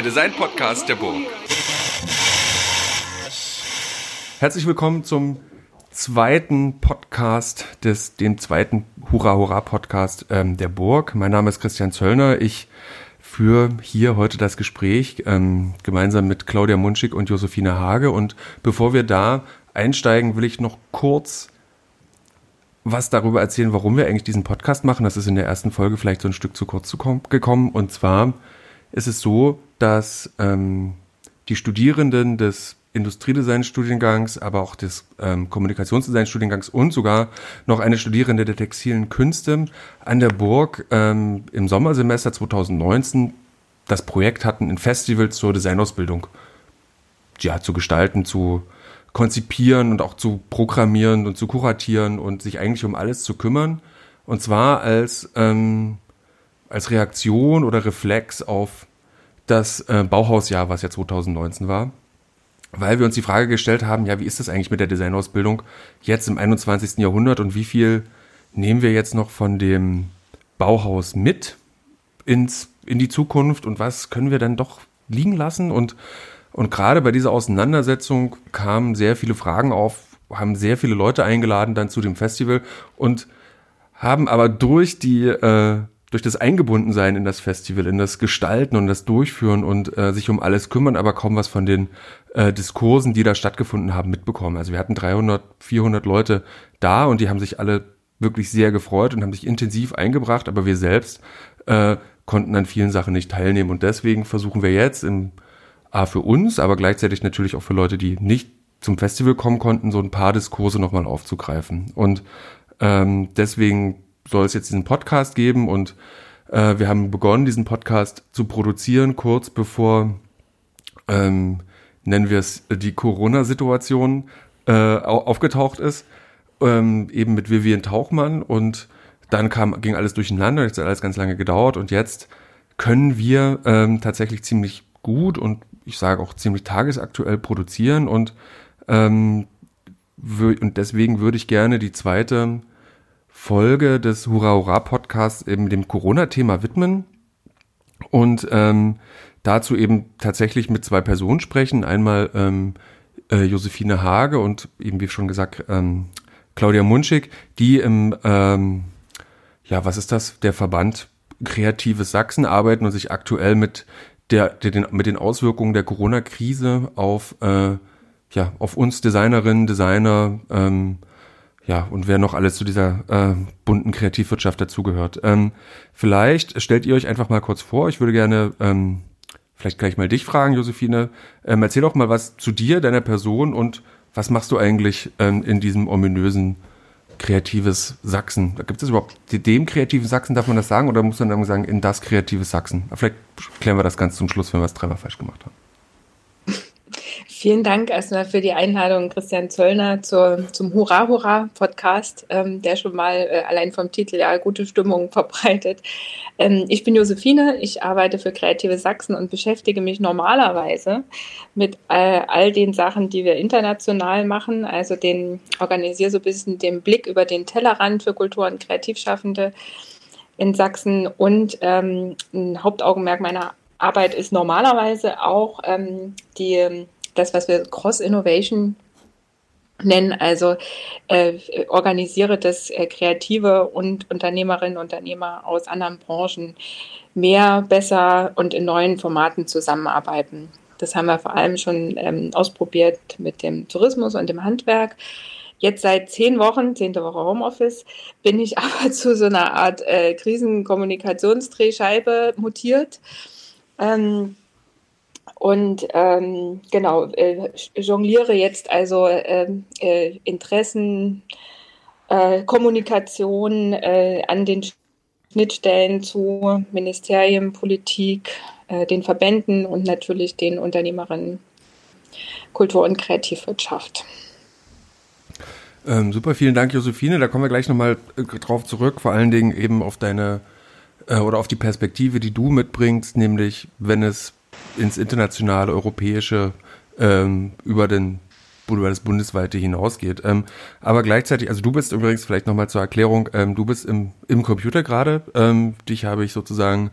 Der Design-Podcast der Burg. Herzlich willkommen zum zweiten Podcast des, dem zweiten Hurra Hurra Podcast ähm, der Burg. Mein Name ist Christian Zöllner. Ich führe hier heute das Gespräch ähm, gemeinsam mit Claudia Munschig und Josephine Hage. Und bevor wir da einsteigen, will ich noch kurz was darüber erzählen, warum wir eigentlich diesen Podcast machen. Das ist in der ersten Folge vielleicht so ein Stück zu kurz zu gekommen. Und zwar ist es so, dass ähm, die Studierenden des Industriedesign-Studiengangs, aber auch des ähm, Kommunikationsdesign-Studiengangs und sogar noch eine Studierende der textilen Künste an der Burg ähm, im Sommersemester 2019 das Projekt hatten, ein Festival zur Designausbildung ja, zu gestalten, zu konzipieren und auch zu programmieren und zu kuratieren und sich eigentlich um alles zu kümmern. Und zwar als, ähm, als Reaktion oder Reflex auf das äh, Bauhausjahr, was ja 2019 war. Weil wir uns die Frage gestellt haben, ja, wie ist das eigentlich mit der Designausbildung jetzt im 21. Jahrhundert und wie viel nehmen wir jetzt noch von dem Bauhaus mit ins, in die Zukunft und was können wir dann doch liegen lassen und und gerade bei dieser Auseinandersetzung kamen sehr viele Fragen auf, haben sehr viele Leute eingeladen dann zu dem Festival und haben aber durch die äh, durch das Eingebundensein in das Festival, in das Gestalten und das Durchführen und äh, sich um alles kümmern, aber kaum was von den äh, Diskursen, die da stattgefunden haben, mitbekommen. Also wir hatten 300, 400 Leute da und die haben sich alle wirklich sehr gefreut und haben sich intensiv eingebracht, aber wir selbst äh, konnten an vielen Sachen nicht teilnehmen und deswegen versuchen wir jetzt im A für uns, aber gleichzeitig natürlich auch für Leute, die nicht zum Festival kommen konnten, so ein paar Diskurse nochmal aufzugreifen. Und ähm, deswegen soll es jetzt diesen Podcast geben und äh, wir haben begonnen, diesen Podcast zu produzieren, kurz bevor, ähm, nennen wir es, die Corona-Situation äh, aufgetaucht ist, ähm, eben mit Vivian Tauchmann und dann kam, ging alles durcheinander, jetzt hat alles ganz lange gedauert und jetzt können wir ähm, tatsächlich ziemlich gut und ich sage auch ziemlich tagesaktuell produzieren und, ähm, und deswegen würde ich gerne die zweite Folge des Hurra Hurra Podcasts eben dem Corona-Thema widmen und ähm, dazu eben tatsächlich mit zwei Personen sprechen. Einmal ähm, äh, Josephine Hage und eben wie schon gesagt ähm, Claudia Munschig, die im ähm, ja was ist das der Verband Kreatives Sachsen arbeiten und sich aktuell mit der, der den, mit den Auswirkungen der Corona-Krise auf, äh, ja, auf uns Designerinnen, Designer, ähm, ja, und wer noch alles zu dieser äh, bunten Kreativwirtschaft dazugehört. Ähm, vielleicht stellt ihr euch einfach mal kurz vor. Ich würde gerne ähm, vielleicht gleich mal dich fragen, Josephine. Ähm, erzähl doch mal was zu dir, deiner Person und was machst du eigentlich ähm, in diesem ominösen kreatives Sachsen. Gibt es überhaupt dem kreativen Sachsen, darf man das sagen, oder muss man dann sagen, in das kreative Sachsen? vielleicht klären wir das ganz zum Schluss, wenn wir es dreimal falsch gemacht haben. Vielen Dank erstmal für die Einladung, Christian Zöllner, zur, zum Hurra Hurra Podcast, ähm, der schon mal äh, allein vom Titel ja gute Stimmung verbreitet. Ähm, ich bin Josephine, ich arbeite für Kreative Sachsen und beschäftige mich normalerweise mit äh, all den Sachen, die wir international machen, also den organisiere so ein bisschen den Blick über den Tellerrand für Kultur- und Kreativschaffende in Sachsen und ähm, ein Hauptaugenmerk meiner Arbeit ist normalerweise auch ähm, die das, was wir Cross-Innovation nennen, also äh, organisiere das äh, Kreative und Unternehmerinnen und Unternehmer aus anderen Branchen mehr, besser und in neuen Formaten zusammenarbeiten. Das haben wir vor allem schon ähm, ausprobiert mit dem Tourismus und dem Handwerk. Jetzt seit zehn Wochen, zehnte Woche Homeoffice, bin ich aber zu so einer Art äh, Krisenkommunikationsdrehscheibe mutiert. Ähm, und ähm, genau, äh, jongliere jetzt also ähm, äh, Interessen, äh, Kommunikation äh, an den Schnittstellen zu Ministerien, Politik, äh, den Verbänden und natürlich den Unternehmerinnen Kultur- und Kreativwirtschaft. Ähm, super, vielen Dank, Josephine. Da kommen wir gleich nochmal äh, drauf zurück, vor allen Dingen eben auf deine oder auf die Perspektive, die du mitbringst, nämlich wenn es ins internationale, europäische, ähm, über den über das Bundesweite hinausgeht. Ähm, aber gleichzeitig, also du bist übrigens vielleicht nochmal zur Erklärung, ähm, du bist im, im Computer gerade. Ähm, dich habe ich sozusagen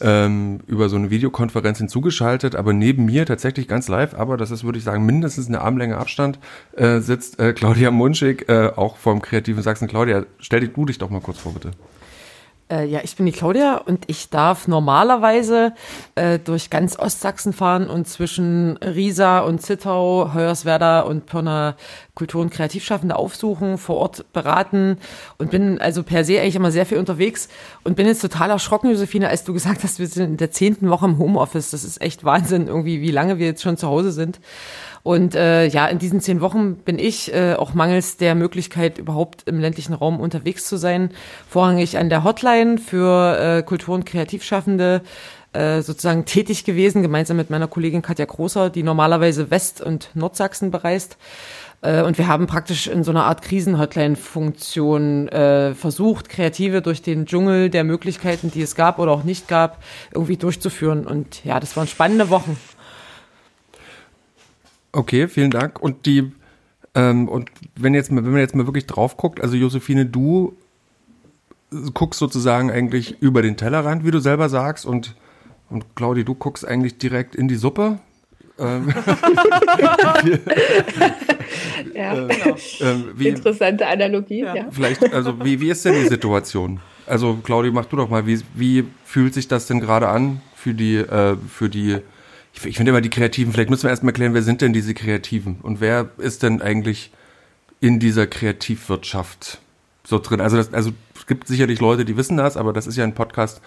ähm, über so eine Videokonferenz hinzugeschaltet, aber neben mir tatsächlich ganz live, aber das ist, würde ich sagen, mindestens eine Armlänge Abstand, äh, sitzt äh, Claudia Munschig, äh, auch vom kreativen Sachsen. Claudia, stell dich du dich doch mal kurz vor, bitte. Äh, ja, ich bin die Claudia und ich darf normalerweise äh, durch ganz Ostsachsen fahren und zwischen Riesa und Zittau, Hoyerswerda und Pirna Kultur- und Kreativschaffende aufsuchen, vor Ort beraten und bin also per se eigentlich immer sehr viel unterwegs und bin jetzt total erschrocken, Josephine, als du gesagt hast, wir sind in der zehnten Woche im Homeoffice. Das ist echt Wahnsinn, irgendwie, wie lange wir jetzt schon zu Hause sind. Und äh, ja, in diesen zehn Wochen bin ich äh, auch mangels der Möglichkeit, überhaupt im ländlichen Raum unterwegs zu sein, vorrangig an der Hotline für äh, Kultur- und Kreativschaffende äh, sozusagen tätig gewesen, gemeinsam mit meiner Kollegin Katja Großer, die normalerweise West- und Nordsachsen bereist. Äh, und wir haben praktisch in so einer Art Krisen-Hotline-Funktion äh, versucht, Kreative durch den Dschungel der Möglichkeiten, die es gab oder auch nicht gab, irgendwie durchzuführen. Und ja, das waren spannende Wochen. Okay, vielen Dank. Und die, ähm, und wenn jetzt mal, wenn man jetzt mal wirklich drauf guckt, also Josephine, du guckst sozusagen eigentlich über den Tellerrand, wie du selber sagst, und, und Claudi, du guckst eigentlich direkt in die Suppe. Ähm, ja, äh, genau. Ähm, wie, Interessante Analogie. Ja. ja. Vielleicht, also wie, wie ist denn die Situation? Also Claudi, mach du doch mal, wie, wie fühlt sich das denn gerade an für die, äh, für die ich, ich finde immer die Kreativen, vielleicht müssen wir erstmal klären, wer sind denn diese Kreativen und wer ist denn eigentlich in dieser Kreativwirtschaft so drin? Also, das, also es gibt sicherlich Leute, die wissen das, aber das ist ja ein Podcast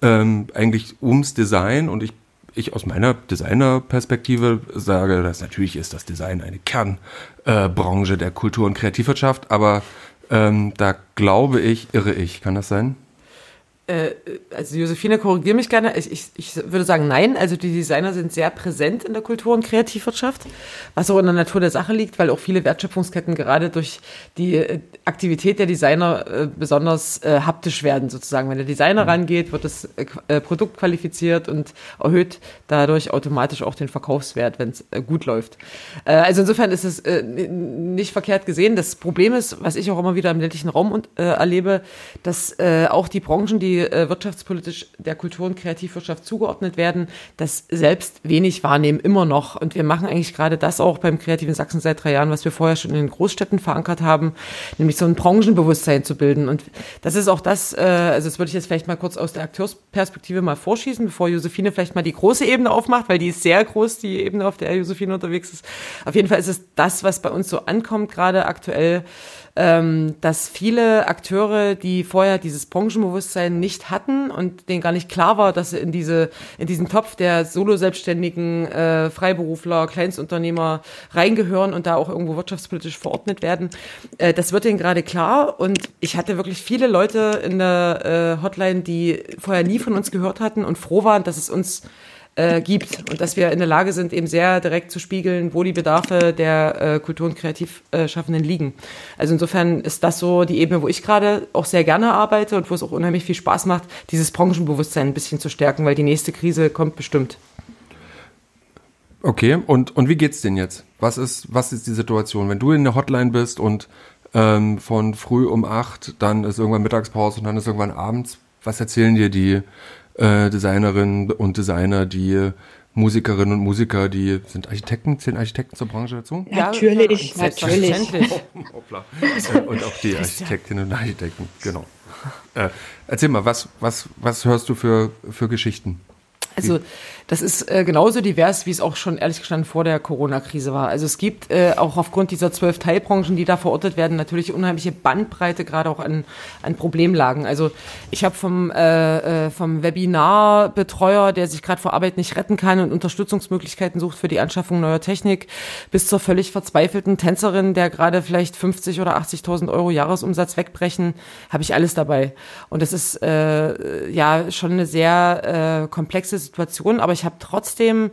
ähm, eigentlich ums Design und ich ich aus meiner Designerperspektive sage, dass natürlich ist das Design eine Kernbranche äh, der Kultur- und Kreativwirtschaft, aber ähm, da glaube ich, irre ich. Kann das sein? Äh, also Josephine, korrigiere mich gerne. Ich, ich, ich würde sagen, nein. Also die Designer sind sehr präsent in der Kultur- und Kreativwirtschaft, was auch in der Natur der Sache liegt, weil auch viele Wertschöpfungsketten gerade durch die äh, Aktivität der Designer äh, besonders äh, haptisch werden, sozusagen. Wenn der Designer mhm. rangeht, wird das äh, Produkt qualifiziert und erhöht dadurch automatisch auch den Verkaufswert, wenn es äh, gut läuft. Also insofern ist es nicht verkehrt gesehen. Das Problem ist, was ich auch immer wieder im ländlichen Raum und, erlebe, dass auch die Branchen, die äh, wirtschaftspolitisch der Kultur- und Kreativwirtschaft zugeordnet werden, das selbst wenig wahrnehmen, immer noch. Und wir machen eigentlich gerade das auch beim Kreativen Sachsen seit drei Jahren, was wir vorher schon in den Großstädten verankert haben, nämlich so ein Branchenbewusstsein zu bilden. Und das ist auch das, äh, also das würde ich jetzt vielleicht mal kurz aus der Akteursperspektive mal vorschießen, bevor Josephine vielleicht mal die große Ebene aufmacht, weil die ist sehr groß, die Ebene, auf der Josephine unterwegs ist. Auf jeden Fall ist es das, was bei uns so ankommt, gerade aktuell ähm, dass viele Akteure, die vorher dieses Branchenbewusstsein nicht hatten und denen gar nicht klar war, dass sie in diese in diesen Topf der Solo-Selbstständigen, äh, Freiberufler, Kleinstunternehmer reingehören und da auch irgendwo wirtschaftspolitisch verordnet werden, äh, das wird denen gerade klar. Und ich hatte wirklich viele Leute in der äh, Hotline, die vorher nie von uns gehört hatten und froh waren, dass es uns äh, gibt und dass wir in der Lage sind, eben sehr direkt zu spiegeln, wo die Bedarfe der äh, Kultur- und Kreativschaffenden liegen. Also insofern ist das so die Ebene, wo ich gerade auch sehr gerne arbeite und wo es auch unheimlich viel Spaß macht, dieses Branchenbewusstsein ein bisschen zu stärken, weil die nächste Krise kommt bestimmt. Okay, und, und wie geht's denn jetzt? Was ist, was ist die Situation, wenn du in der Hotline bist und ähm, von früh um acht, dann ist irgendwann Mittagspause und dann ist irgendwann abends? Was erzählen dir die äh, Designerinnen und Designer, die Musikerinnen und Musiker, die sind Architekten, zählen Architekten zur Branche dazu? Natürlich, ja, natürlich. Hoppla. und auch die Architektinnen und Architekten, genau. Äh, erzähl mal, was, was, was hörst du für, für Geschichten? Also das ist äh, genauso divers, wie es auch schon ehrlich gestanden vor der Corona-Krise war. Also es gibt äh, auch aufgrund dieser zwölf Teilbranchen, die da verortet werden, natürlich unheimliche Bandbreite gerade auch an, an Problemlagen. Also ich habe vom, äh, äh, vom Webinarbetreuer, der sich gerade vor Arbeit nicht retten kann und Unterstützungsmöglichkeiten sucht für die Anschaffung neuer Technik, bis zur völlig verzweifelten Tänzerin, der gerade vielleicht 50 oder 80.000 Euro Jahresumsatz wegbrechen, habe ich alles dabei. Und das ist äh, ja schon eine sehr äh, komplexe Situation, aber ich habe trotzdem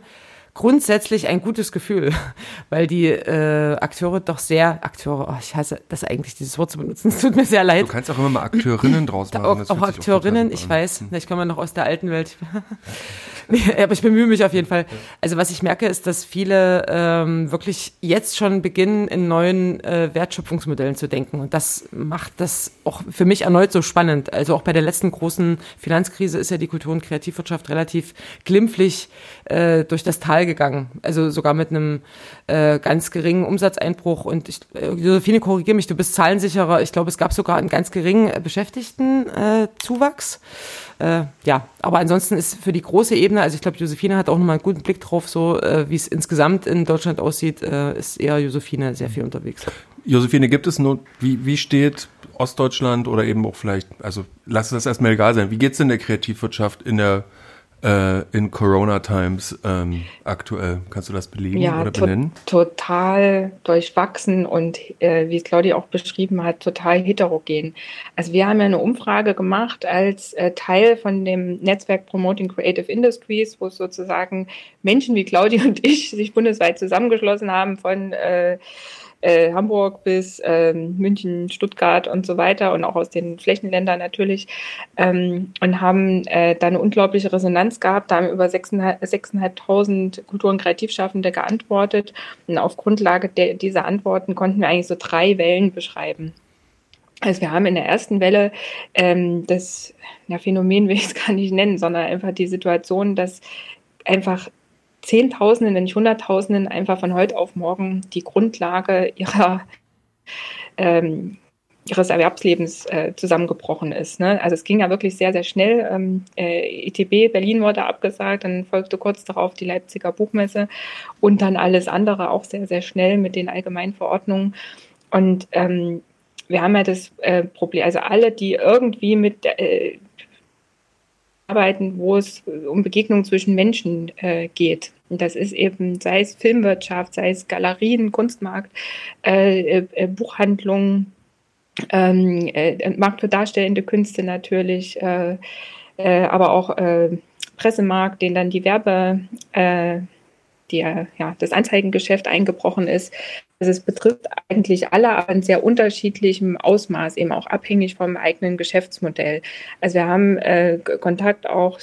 grundsätzlich ein gutes Gefühl, weil die äh, Akteure doch sehr, Akteure, oh, ich hasse das eigentlich, dieses Wort zu benutzen, es tut mir sehr leid. Du kannst auch immer mal Akteurinnen draus machen. Auch, auch Akteurinnen, ich weiß, ich komme noch aus der alten Welt. nee, aber ich bemühe mich auf jeden Fall. Also was ich merke, ist, dass viele ähm, wirklich jetzt schon beginnen, in neuen äh, Wertschöpfungsmodellen zu denken. Und das macht das auch für mich erneut so spannend. Also auch bei der letzten großen Finanzkrise ist ja die Kultur- und Kreativwirtschaft relativ glimpflich äh, durch das Tal gegangen. Also sogar mit einem äh, ganz geringen Umsatzeinbruch. Und ich, äh, Josephine, korrigiere mich, du bist zahlensicherer. Ich glaube, es gab sogar einen ganz geringen Beschäftigtenzuwachs. Äh, ja, aber ansonsten ist für die große Ebene, also ich glaube, Josephine hat auch nochmal einen guten Blick drauf, so äh, wie es insgesamt in Deutschland aussieht, äh, ist eher Josephine sehr viel unterwegs. Josephine, gibt es nur, wie, wie steht Ostdeutschland oder eben auch vielleicht, also lass das erstmal egal sein, wie geht es denn der Kreativwirtschaft in der äh, in Corona Times ähm, aktuell? Kannst du das belegen ja, oder benennen? To total durchwachsen und äh, wie es Claudia auch beschrieben hat, total heterogen. Also wir haben ja eine Umfrage gemacht als äh, Teil von dem Netzwerk Promoting Creative Industries, wo sozusagen Menschen wie Claudia und ich sich bundesweit zusammengeschlossen haben von äh, Hamburg bis äh, München, Stuttgart und so weiter und auch aus den Flächenländern natürlich ähm, und haben äh, da eine unglaubliche Resonanz gehabt. Da haben über 6.500 Kultur- und Kreativschaffende geantwortet und auf Grundlage der, dieser Antworten konnten wir eigentlich so drei Wellen beschreiben. Also wir haben in der ersten Welle ähm, das ja, Phänomen will ich es gar nicht nennen, sondern einfach die Situation, dass einfach Zehntausenden, wenn nicht Hunderttausenden einfach von heute auf morgen die Grundlage ihrer, ähm, ihres Erwerbslebens äh, zusammengebrochen ist. Ne? Also es ging ja wirklich sehr, sehr schnell. Ähm, äh, ITB Berlin wurde abgesagt, dann folgte kurz darauf die Leipziger Buchmesse und dann alles andere auch sehr, sehr schnell mit den allgemeinen Verordnungen. Und ähm, wir haben ja das äh, Problem, also alle, die irgendwie mit äh, arbeiten, wo es um Begegnungen zwischen Menschen äh, geht. Und das ist eben, sei es Filmwirtschaft, sei es Galerien, Kunstmarkt, äh, äh, Buchhandlungen, ähm, äh, Markt für darstellende Künste natürlich, äh, äh, aber auch Pressemarkt, den dann die Werbe, die, ja, das Anzeigengeschäft eingebrochen ist. Also es betrifft eigentlich alle, aber in sehr unterschiedlichem Ausmaß, eben auch abhängig vom eigenen Geschäftsmodell. Also wir haben äh, Kontakt auch,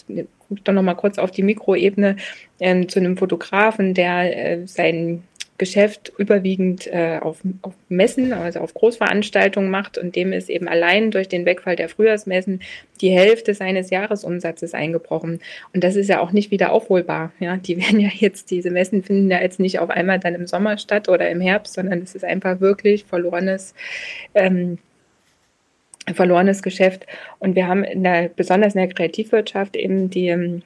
guck doch nochmal kurz auf die Mikroebene, ähm, zu einem Fotografen, der äh, sein Geschäft überwiegend äh, auf, auf Messen, also auf Großveranstaltungen macht und dem ist eben allein durch den Wegfall der Frühjahrsmessen die Hälfte seines Jahresumsatzes eingebrochen. Und das ist ja auch nicht wieder aufholbar. Ja, die werden ja jetzt, diese Messen finden ja jetzt nicht auf einmal dann im Sommer statt oder im Herbst, sondern es ist einfach wirklich verlorenes ähm, verlorenes Geschäft. Und wir haben in der, besonders in der Kreativwirtschaft eben die ähm,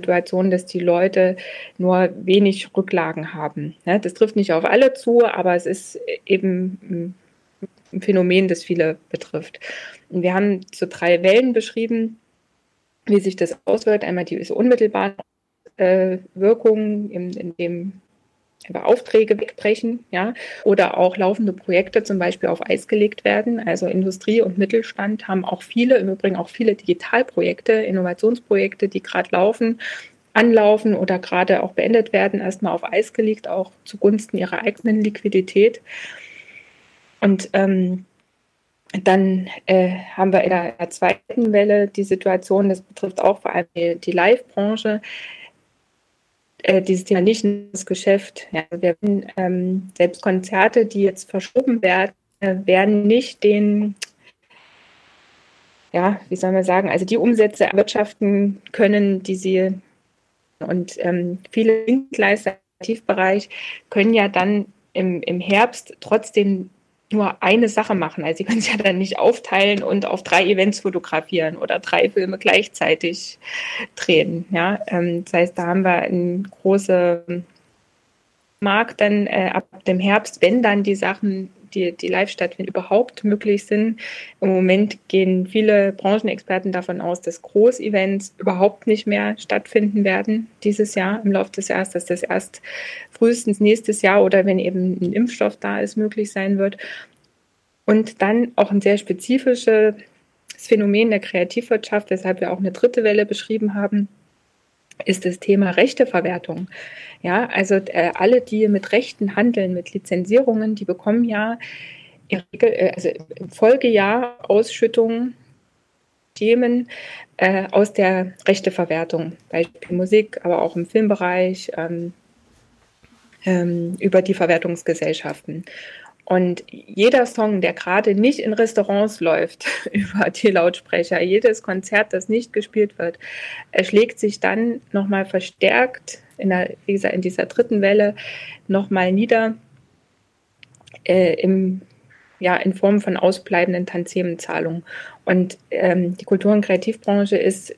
Situation, dass die Leute nur wenig Rücklagen haben. Das trifft nicht auf alle zu, aber es ist eben ein Phänomen, das viele betrifft. Wir haben so drei Wellen beschrieben, wie sich das auswirkt. Einmal die unmittelbare äh, Wirkung, in, in dem über Aufträge wegbrechen, ja, oder auch laufende Projekte zum Beispiel auf Eis gelegt werden. Also Industrie und Mittelstand haben auch viele, im Übrigen auch viele Digitalprojekte, Innovationsprojekte, die gerade laufen, anlaufen oder gerade auch beendet werden, erstmal auf Eis gelegt, auch zugunsten ihrer eigenen Liquidität. Und ähm, dann äh, haben wir in der zweiten Welle die Situation, das betrifft auch vor allem die, die Live-Branche, äh, dieses Thema nicht das Geschäft. Ja, wir, ähm, selbst Konzerte, die jetzt verschoben werden, äh, werden nicht den, ja, wie soll man sagen, also die Umsätze erwirtschaften können, die sie und ähm, viele Dienstleister im Aktivbereich können ja dann im, im Herbst trotzdem nur eine Sache machen. Also sie können es ja dann nicht aufteilen und auf drei Events fotografieren oder drei Filme gleichzeitig drehen. Ja, ähm, das heißt, da haben wir einen großen Markt dann äh, ab dem Herbst, wenn dann die Sachen die, die live stattfinden, überhaupt möglich sind. Im Moment gehen viele Branchenexperten davon aus, dass Großevents überhaupt nicht mehr stattfinden werden dieses Jahr, im Laufe des Jahres, dass das erst frühestens nächstes Jahr oder wenn eben ein Impfstoff da ist, möglich sein wird. Und dann auch ein sehr spezifisches Phänomen der Kreativwirtschaft, weshalb wir auch eine dritte Welle beschrieben haben, ist das Thema Rechteverwertung. Ja, also äh, alle, die mit Rechten handeln, mit Lizenzierungen, die bekommen ja äh, also im Folgejahr Ausschüttungen Themen äh, aus der Rechteverwertung, Beispiel Musik, aber auch im Filmbereich, ähm, ähm, über die Verwertungsgesellschaften. Und jeder Song, der gerade nicht in Restaurants läuft, über die Lautsprecher, jedes Konzert, das nicht gespielt wird, schlägt sich dann nochmal verstärkt in, der, gesagt, in dieser dritten Welle nochmal nieder äh, im, ja, in Form von ausbleibenden Tantiemenzahlungen. Und ähm, die Kultur- und Kreativbranche ist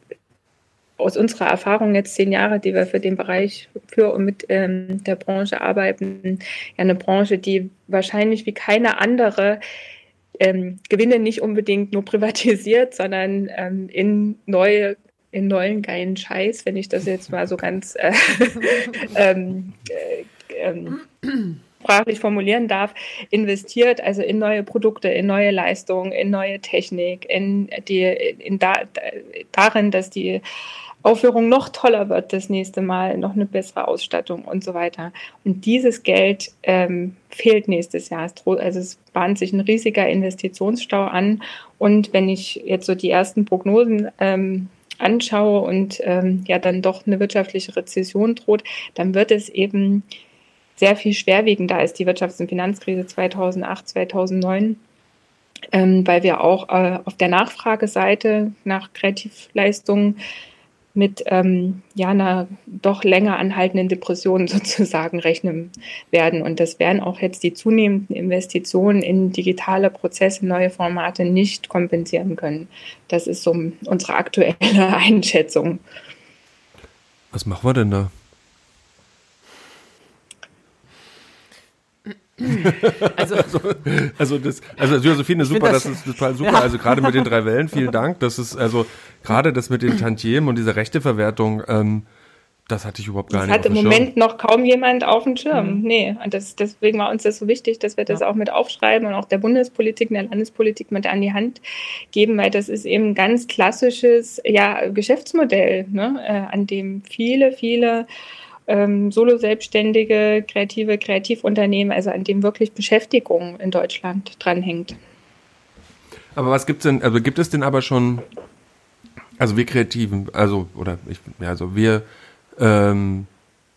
aus unserer Erfahrung jetzt zehn Jahre, die wir für den Bereich für und mit ähm, der Branche arbeiten, ja eine Branche, die wahrscheinlich wie keine andere ähm, Gewinne nicht unbedingt nur privatisiert, sondern ähm, in neue in neuen geilen Scheiß, wenn ich das jetzt mal so ganz äh, ähm, äh, ähm, sprachlich formulieren darf, investiert, also in neue Produkte, in neue Leistungen, in neue Technik, in die, in da, darin, dass die Aufführung noch toller wird das nächste Mal, noch eine bessere Ausstattung und so weiter. Und dieses Geld ähm, fehlt nächstes Jahr. Also es bahnt sich ein riesiger Investitionsstau an. Und wenn ich jetzt so die ersten Prognosen ähm, anschaue und ähm, ja dann doch eine wirtschaftliche Rezession droht, dann wird es eben sehr viel schwerwiegender als die Wirtschafts- und Finanzkrise 2008, 2009. Ähm, weil wir auch äh, auf der Nachfrageseite nach Kreativleistungen mit ähm, ja, einer doch länger anhaltenden Depression sozusagen rechnen werden. Und das werden auch jetzt die zunehmenden Investitionen in digitale Prozesse, neue Formate nicht kompensieren können. Das ist so unsere aktuelle Einschätzung. Was machen wir denn da? Also, also, also, das, also Josephine, super, das, das, ist total super. Ja. Also gerade mit den drei Wellen, vielen Dank. Das ist also gerade das mit den Tantiemen und dieser Rechteverwertung, ähm, das hatte ich überhaupt gar das nicht. Das hat im Moment noch kaum jemand auf dem Schirm. Mhm. Nee, und das, deswegen war uns das so wichtig, dass wir das ja. auch mit aufschreiben und auch der Bundespolitik, der Landespolitik mit an die Hand geben, weil das ist eben ein ganz klassisches ja, Geschäftsmodell, ne, äh, an dem viele, viele ähm, Solo-Selbstständige, kreative Kreativunternehmen, also an dem wirklich Beschäftigung in Deutschland dranhängt. Aber was gibt es denn, also gibt es denn aber schon, also wir Kreativen, also, oder ich, ja, also wir ähm,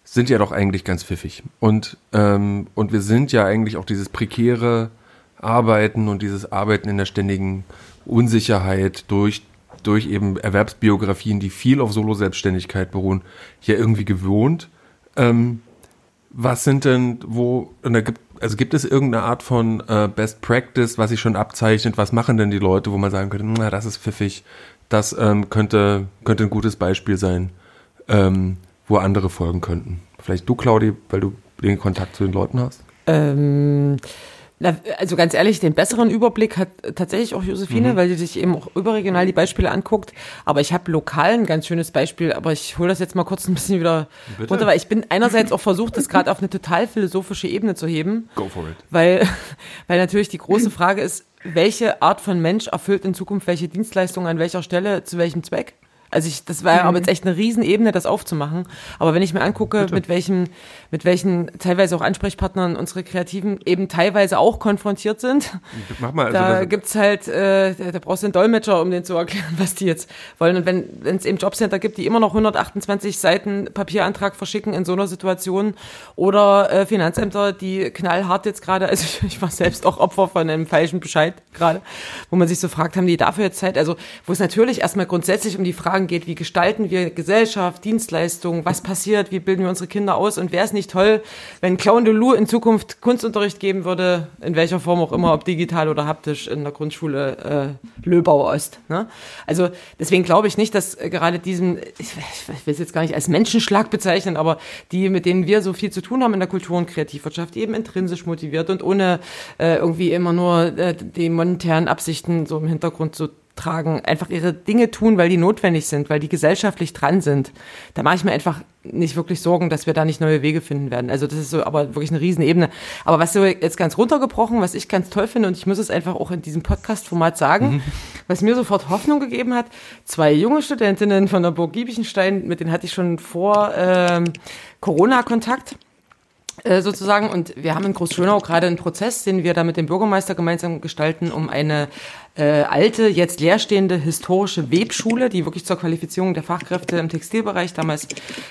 sind ja doch eigentlich ganz pfiffig. Und, ähm, und wir sind ja eigentlich auch dieses prekäre Arbeiten und dieses Arbeiten in der ständigen Unsicherheit durch durch eben Erwerbsbiografien, die viel auf Solo-Selbstständigkeit beruhen, ja irgendwie gewohnt. Ähm, was sind denn, wo, und da gibt, also gibt es irgendeine Art von äh, Best Practice, was sich schon abzeichnet? Was machen denn die Leute, wo man sagen könnte, na, das ist pfiffig, das ähm, könnte, könnte ein gutes Beispiel sein, ähm, wo andere folgen könnten? Vielleicht du, Claudi, weil du den Kontakt zu den Leuten hast? Ähm, also ganz ehrlich, den besseren Überblick hat tatsächlich auch Josephine, mhm. weil sie sich eben auch überregional die Beispiele anguckt. Aber ich habe lokal ein ganz schönes Beispiel, aber ich hole das jetzt mal kurz ein bisschen wieder Bitte? runter, weil ich bin einerseits auch versucht, das gerade auf eine total philosophische Ebene zu heben. Go for it. Weil, weil natürlich die große Frage ist, welche Art von Mensch erfüllt in Zukunft welche Dienstleistung an welcher Stelle zu welchem Zweck? Also ich, das war mhm. aber jetzt echt eine Riesenebene, das aufzumachen. Aber wenn ich mir angucke, Bitte. mit welchen, mit welchen teilweise auch Ansprechpartnern unsere Kreativen eben teilweise auch konfrontiert sind, Mach mal, also da gibt's halt, äh, da brauchst du einen Dolmetscher, um denen zu erklären, was die jetzt wollen. Und wenn es eben Jobcenter gibt, die immer noch 128 Seiten Papierantrag verschicken in so einer Situation oder äh, Finanzämter, die knallhart jetzt gerade, also ich, ich war selbst auch Opfer von einem falschen Bescheid gerade, wo man sich so fragt, haben die dafür jetzt Zeit? Also wo es natürlich erstmal grundsätzlich um die Fragen Geht, wie gestalten wir Gesellschaft, Dienstleistungen, was passiert, wie bilden wir unsere Kinder aus und wäre es nicht toll, wenn Clown de Lou in Zukunft Kunstunterricht geben würde, in welcher Form auch immer, ob digital oder haptisch in der Grundschule äh, Löbau Ost. Ne? Also deswegen glaube ich nicht, dass gerade diesen, ich, will es jetzt gar nicht als Menschenschlag bezeichnen, aber die, mit denen wir so viel zu tun haben in der Kultur- und Kreativwirtschaft, eben intrinsisch motiviert und ohne äh, irgendwie immer nur äh, die monetären Absichten so im Hintergrund so tragen, einfach ihre Dinge tun, weil die notwendig sind, weil die gesellschaftlich dran sind. Da mache ich mir einfach nicht wirklich Sorgen, dass wir da nicht neue Wege finden werden. Also das ist so aber wirklich eine Riesenebene. Aber was so jetzt ganz runtergebrochen, was ich ganz toll finde, und ich muss es einfach auch in diesem Podcast-Format sagen, mhm. was mir sofort Hoffnung gegeben hat, zwei junge Studentinnen von der Burg Giebichenstein, mit denen hatte ich schon vor ähm, Corona Kontakt äh, sozusagen. Und wir haben in Großschönau gerade einen Prozess, den wir da mit dem Bürgermeister gemeinsam gestalten, um eine äh, alte, jetzt leerstehende historische Webschule, die wirklich zur Qualifizierung der Fachkräfte im Textilbereich damals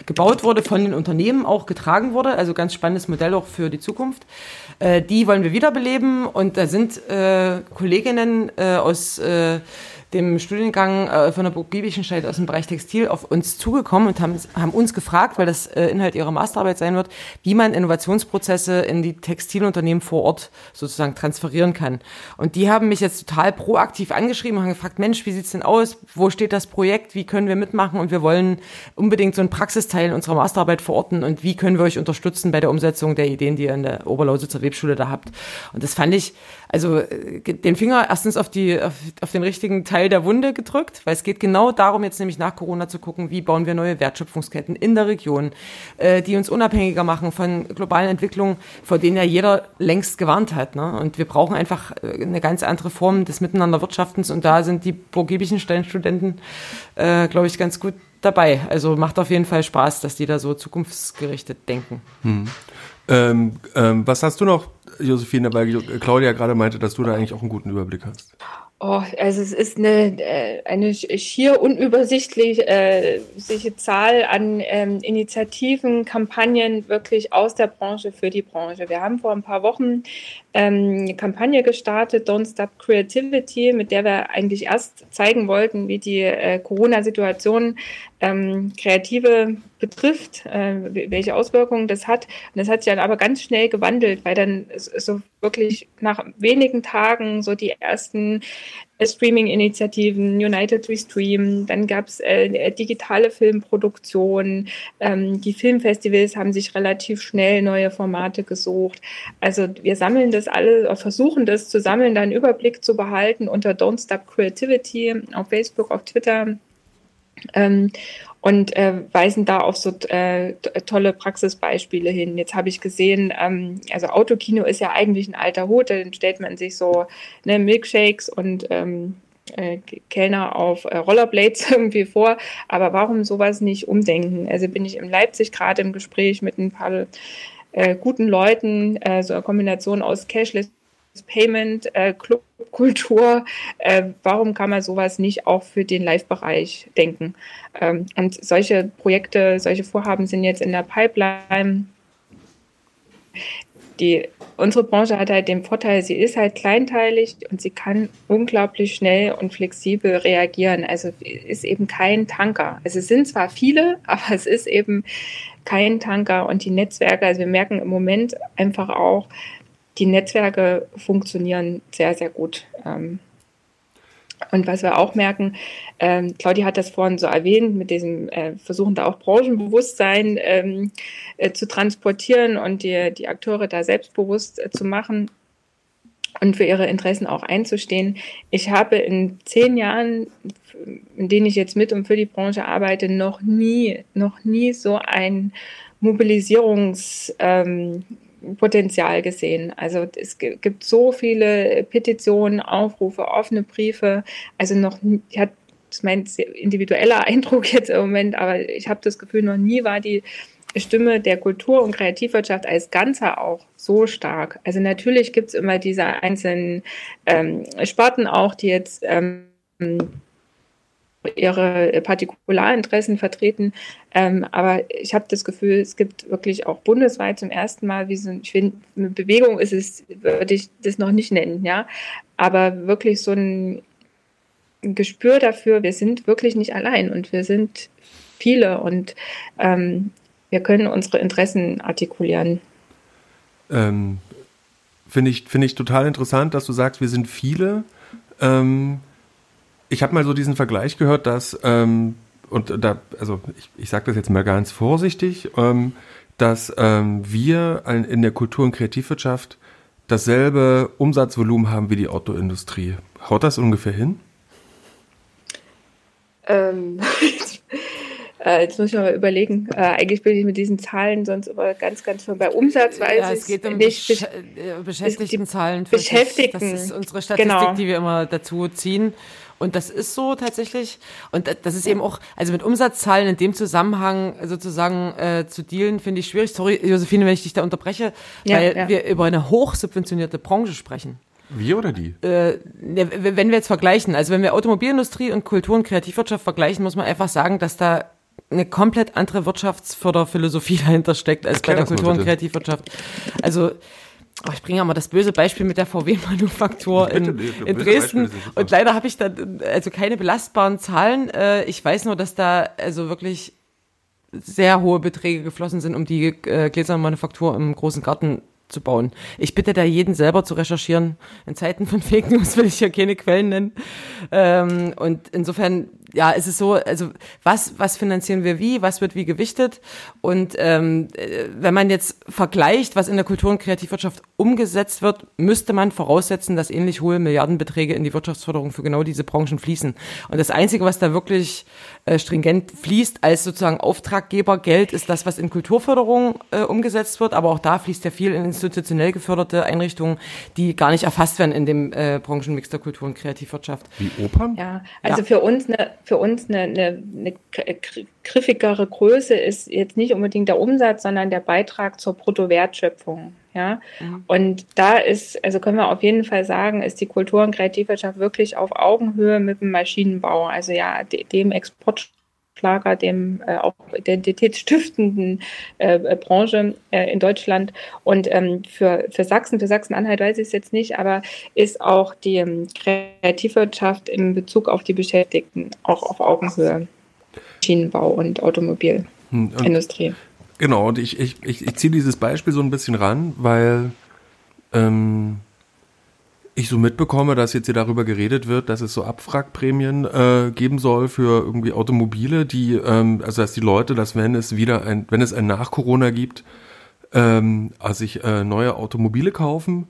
gebaut wurde, von den Unternehmen auch getragen wurde. Also ganz spannendes Modell auch für die Zukunft. Äh, die wollen wir wiederbeleben und da sind äh, Kolleginnen äh, aus äh, dem Studiengang äh, von der Burg Giebichenstein aus dem Bereich Textil auf uns zugekommen und haben, haben uns gefragt, weil das äh, Inhalt ihrer Masterarbeit sein wird, wie man Innovationsprozesse in die Textilunternehmen vor Ort sozusagen transferieren kann. Und die haben mich jetzt total proaktiv angeschrieben und haben gefragt, Mensch, wie sieht's denn aus? Wo steht das Projekt? Wie können wir mitmachen? Und wir wollen unbedingt so einen Praxisteil unserer Masterarbeit verorten und wie können wir euch unterstützen bei der Umsetzung der Ideen, die ihr in der Oberlausitzer Webschule da habt. Und das fand ich, also äh, den Finger erstens auf die auf, auf, den richtigen Teil der Wunde gedrückt, weil es geht genau darum, jetzt nämlich nach Corona zu gucken, wie bauen wir neue Wertschöpfungsketten in der Region, äh, die uns unabhängiger machen von globalen Entwicklungen, vor denen ja jeder längst gewarnt hat. Ne? Und wir brauchen einfach äh, eine ganz andere Form des Miteinanderwirtschaftens und da sind die burgibischen Studenten, äh, glaube ich, ganz gut dabei. Also macht auf jeden Fall Spaß, dass die da so zukunftsgerichtet denken. Hm. Ähm, ähm, was hast du noch, Josephine, weil Claudia gerade meinte, dass du da eigentlich auch einen guten Überblick hast? Oh, also es ist eine, äh, eine schier unübersichtliche äh, Zahl an ähm, Initiativen, Kampagnen wirklich aus der Branche für die Branche. Wir haben vor ein paar Wochen ähm, eine Kampagne gestartet, Don't Stop Creativity, mit der wir eigentlich erst zeigen wollten, wie die äh, Corona-Situation ähm, Kreative betrifft, äh, welche Auswirkungen das hat. Und das hat sich dann aber ganz schnell gewandelt, weil dann so wirklich nach wenigen Tagen so die ersten äh, Streaming-Initiativen, United We Stream, dann gab es äh, digitale Filmproduktion, ähm, die Filmfestivals haben sich relativ schnell neue Formate gesucht. Also wir sammeln das alle, versuchen das zu sammeln, da einen Überblick zu behalten unter Don't Stop Creativity auf Facebook, auf Twitter ähm, und äh, weisen da auf so äh, tolle Praxisbeispiele hin. Jetzt habe ich gesehen, ähm, also Autokino ist ja eigentlich ein alter Hut, dann stellt man sich so ne, Milkshakes und ähm, äh, Kellner auf äh, Rollerblades irgendwie vor. Aber warum sowas nicht umdenken? Also bin ich in Leipzig gerade im Gespräch mit ein paar äh, guten Leuten, äh, so eine Kombination aus Cashless Payment, äh, Clubkultur, äh, warum kann man sowas nicht auch für den Live-Bereich denken? Ähm, und solche Projekte, solche Vorhaben sind jetzt in der Pipeline. Die, unsere Branche hat halt den Vorteil, sie ist halt kleinteilig und sie kann unglaublich schnell und flexibel reagieren. Also ist eben kein Tanker. Also es sind zwar viele, aber es ist eben kein Tanker und die Netzwerke, also wir merken im Moment einfach auch, die Netzwerke funktionieren sehr, sehr gut. Ähm, und was wir auch merken, ähm, Claudia hat das vorhin so erwähnt, mit diesem äh, Versuchen da auch Branchenbewusstsein ähm, äh, zu transportieren und die, die Akteure da selbstbewusst äh, zu machen und für ihre Interessen auch einzustehen. Ich habe in zehn Jahren, in denen ich jetzt mit und für die Branche arbeite, noch nie, noch nie so ein Mobilisierungs, ähm, Potenzial gesehen. Also es gibt so viele Petitionen, Aufrufe, offene Briefe. Also noch, hatte das ist mein individueller Eindruck jetzt im Moment, aber ich habe das Gefühl, noch nie war die Stimme der Kultur- und Kreativwirtschaft als Ganzer auch so stark. Also natürlich gibt es immer diese einzelnen ähm, Sparten auch, die jetzt ähm, ihre Partikularinteressen vertreten. Ähm, aber ich habe das Gefühl, es gibt wirklich auch bundesweit zum ersten Mal, wie so, ich finde, eine Bewegung ist es, würde ich das noch nicht nennen, ja. Aber wirklich so ein Gespür dafür, wir sind wirklich nicht allein und wir sind viele und ähm, wir können unsere Interessen artikulieren. Ähm, finde ich, finde ich total interessant, dass du sagst, wir sind viele. Ähm, ich habe mal so diesen Vergleich gehört, dass, ähm, und da, also ich, ich sage das jetzt mal ganz vorsichtig, ähm, dass ähm, wir in der Kultur- und Kreativwirtschaft dasselbe Umsatzvolumen haben wie die Autoindustrie. Haut das ungefähr hin? Ähm, äh, jetzt muss ich mal überlegen. Äh, eigentlich bin ich mit diesen Zahlen sonst immer ganz, ganz von bei Umsatz weiß ja, es geht um nicht Besch äh, Beschäftigtenzahlen. Beschäftigten. Das ist unsere Statistik, genau. die wir immer dazu ziehen. Und das ist so tatsächlich. Und das ist eben auch, also mit Umsatzzahlen in dem Zusammenhang sozusagen äh, zu dealen, finde ich schwierig. Sorry, Josephine, wenn ich dich da unterbreche, ja, weil ja. wir über eine hochsubventionierte Branche sprechen. Wir oder die? Äh, ne, wenn wir jetzt vergleichen, also wenn wir Automobilindustrie und Kultur- und Kreativwirtschaft vergleichen, muss man einfach sagen, dass da eine komplett andere Wirtschaftsförderphilosophie dahinter steckt als Erklär bei der Kultur- und Kreativwirtschaft. Also Oh, ich bringe aber das böse Beispiel mit der VW-Manufaktur in, in Dresden. Und leider habe ich da also keine belastbaren Zahlen. Äh, ich weiß nur, dass da also wirklich sehr hohe Beträge geflossen sind, um die äh, Gläsermanufaktur im großen Garten zu bauen. Ich bitte da jeden selber zu recherchieren. In Zeiten von Fake News will ich ja keine Quellen nennen. Ähm, und insofern, ja, ist es so, also was, was finanzieren wir wie, was wird wie gewichtet? Und ähm, äh, wenn man jetzt vergleicht, was in der Kultur- und Kreativwirtschaft umgesetzt wird, müsste man voraussetzen, dass ähnlich hohe Milliardenbeträge in die Wirtschaftsförderung für genau diese Branchen fließen. Und das Einzige, was da wirklich äh, stringent fließt als sozusagen Auftraggebergeld, ist das, was in Kulturförderung äh, umgesetzt wird. Aber auch da fließt ja viel in institutionell geförderte Einrichtungen, die gar nicht erfasst werden in dem äh, Branchenmix der Kultur- und Kreativwirtschaft. Wie Opern? Ja, also ja. für uns eine für uns eine, eine, eine griffigere Größe ist jetzt nicht unbedingt der Umsatz, sondern der Beitrag zur Bruttowertschöpfung. Ja, mhm. und da ist, also können wir auf jeden Fall sagen, ist die Kultur- und Kreativwirtschaft wirklich auf Augenhöhe mit dem Maschinenbau. Also ja, dem Export Schlager, dem äh, auch identitätsstiftenden äh, äh, Branche äh, in Deutschland. Und ähm, für, für Sachsen, für Sachsen-Anhalt weiß ich es jetzt nicht, aber ist auch die ähm, Kreativwirtschaft in Bezug auf die Beschäftigten auch auf Augenhöhe. Schienenbau und Automobilindustrie. Hm, genau, und ich, ich, ich, ich ziehe dieses Beispiel so ein bisschen ran, weil ähm, ich so mitbekomme, dass jetzt hier darüber geredet wird, dass es so Abwrackprämien äh, geben soll für irgendwie Automobile, die, ähm, also dass die Leute, dass wenn es wieder ein, wenn es ein Nach-Corona gibt, ähm, also sich äh, neue Automobile kaufen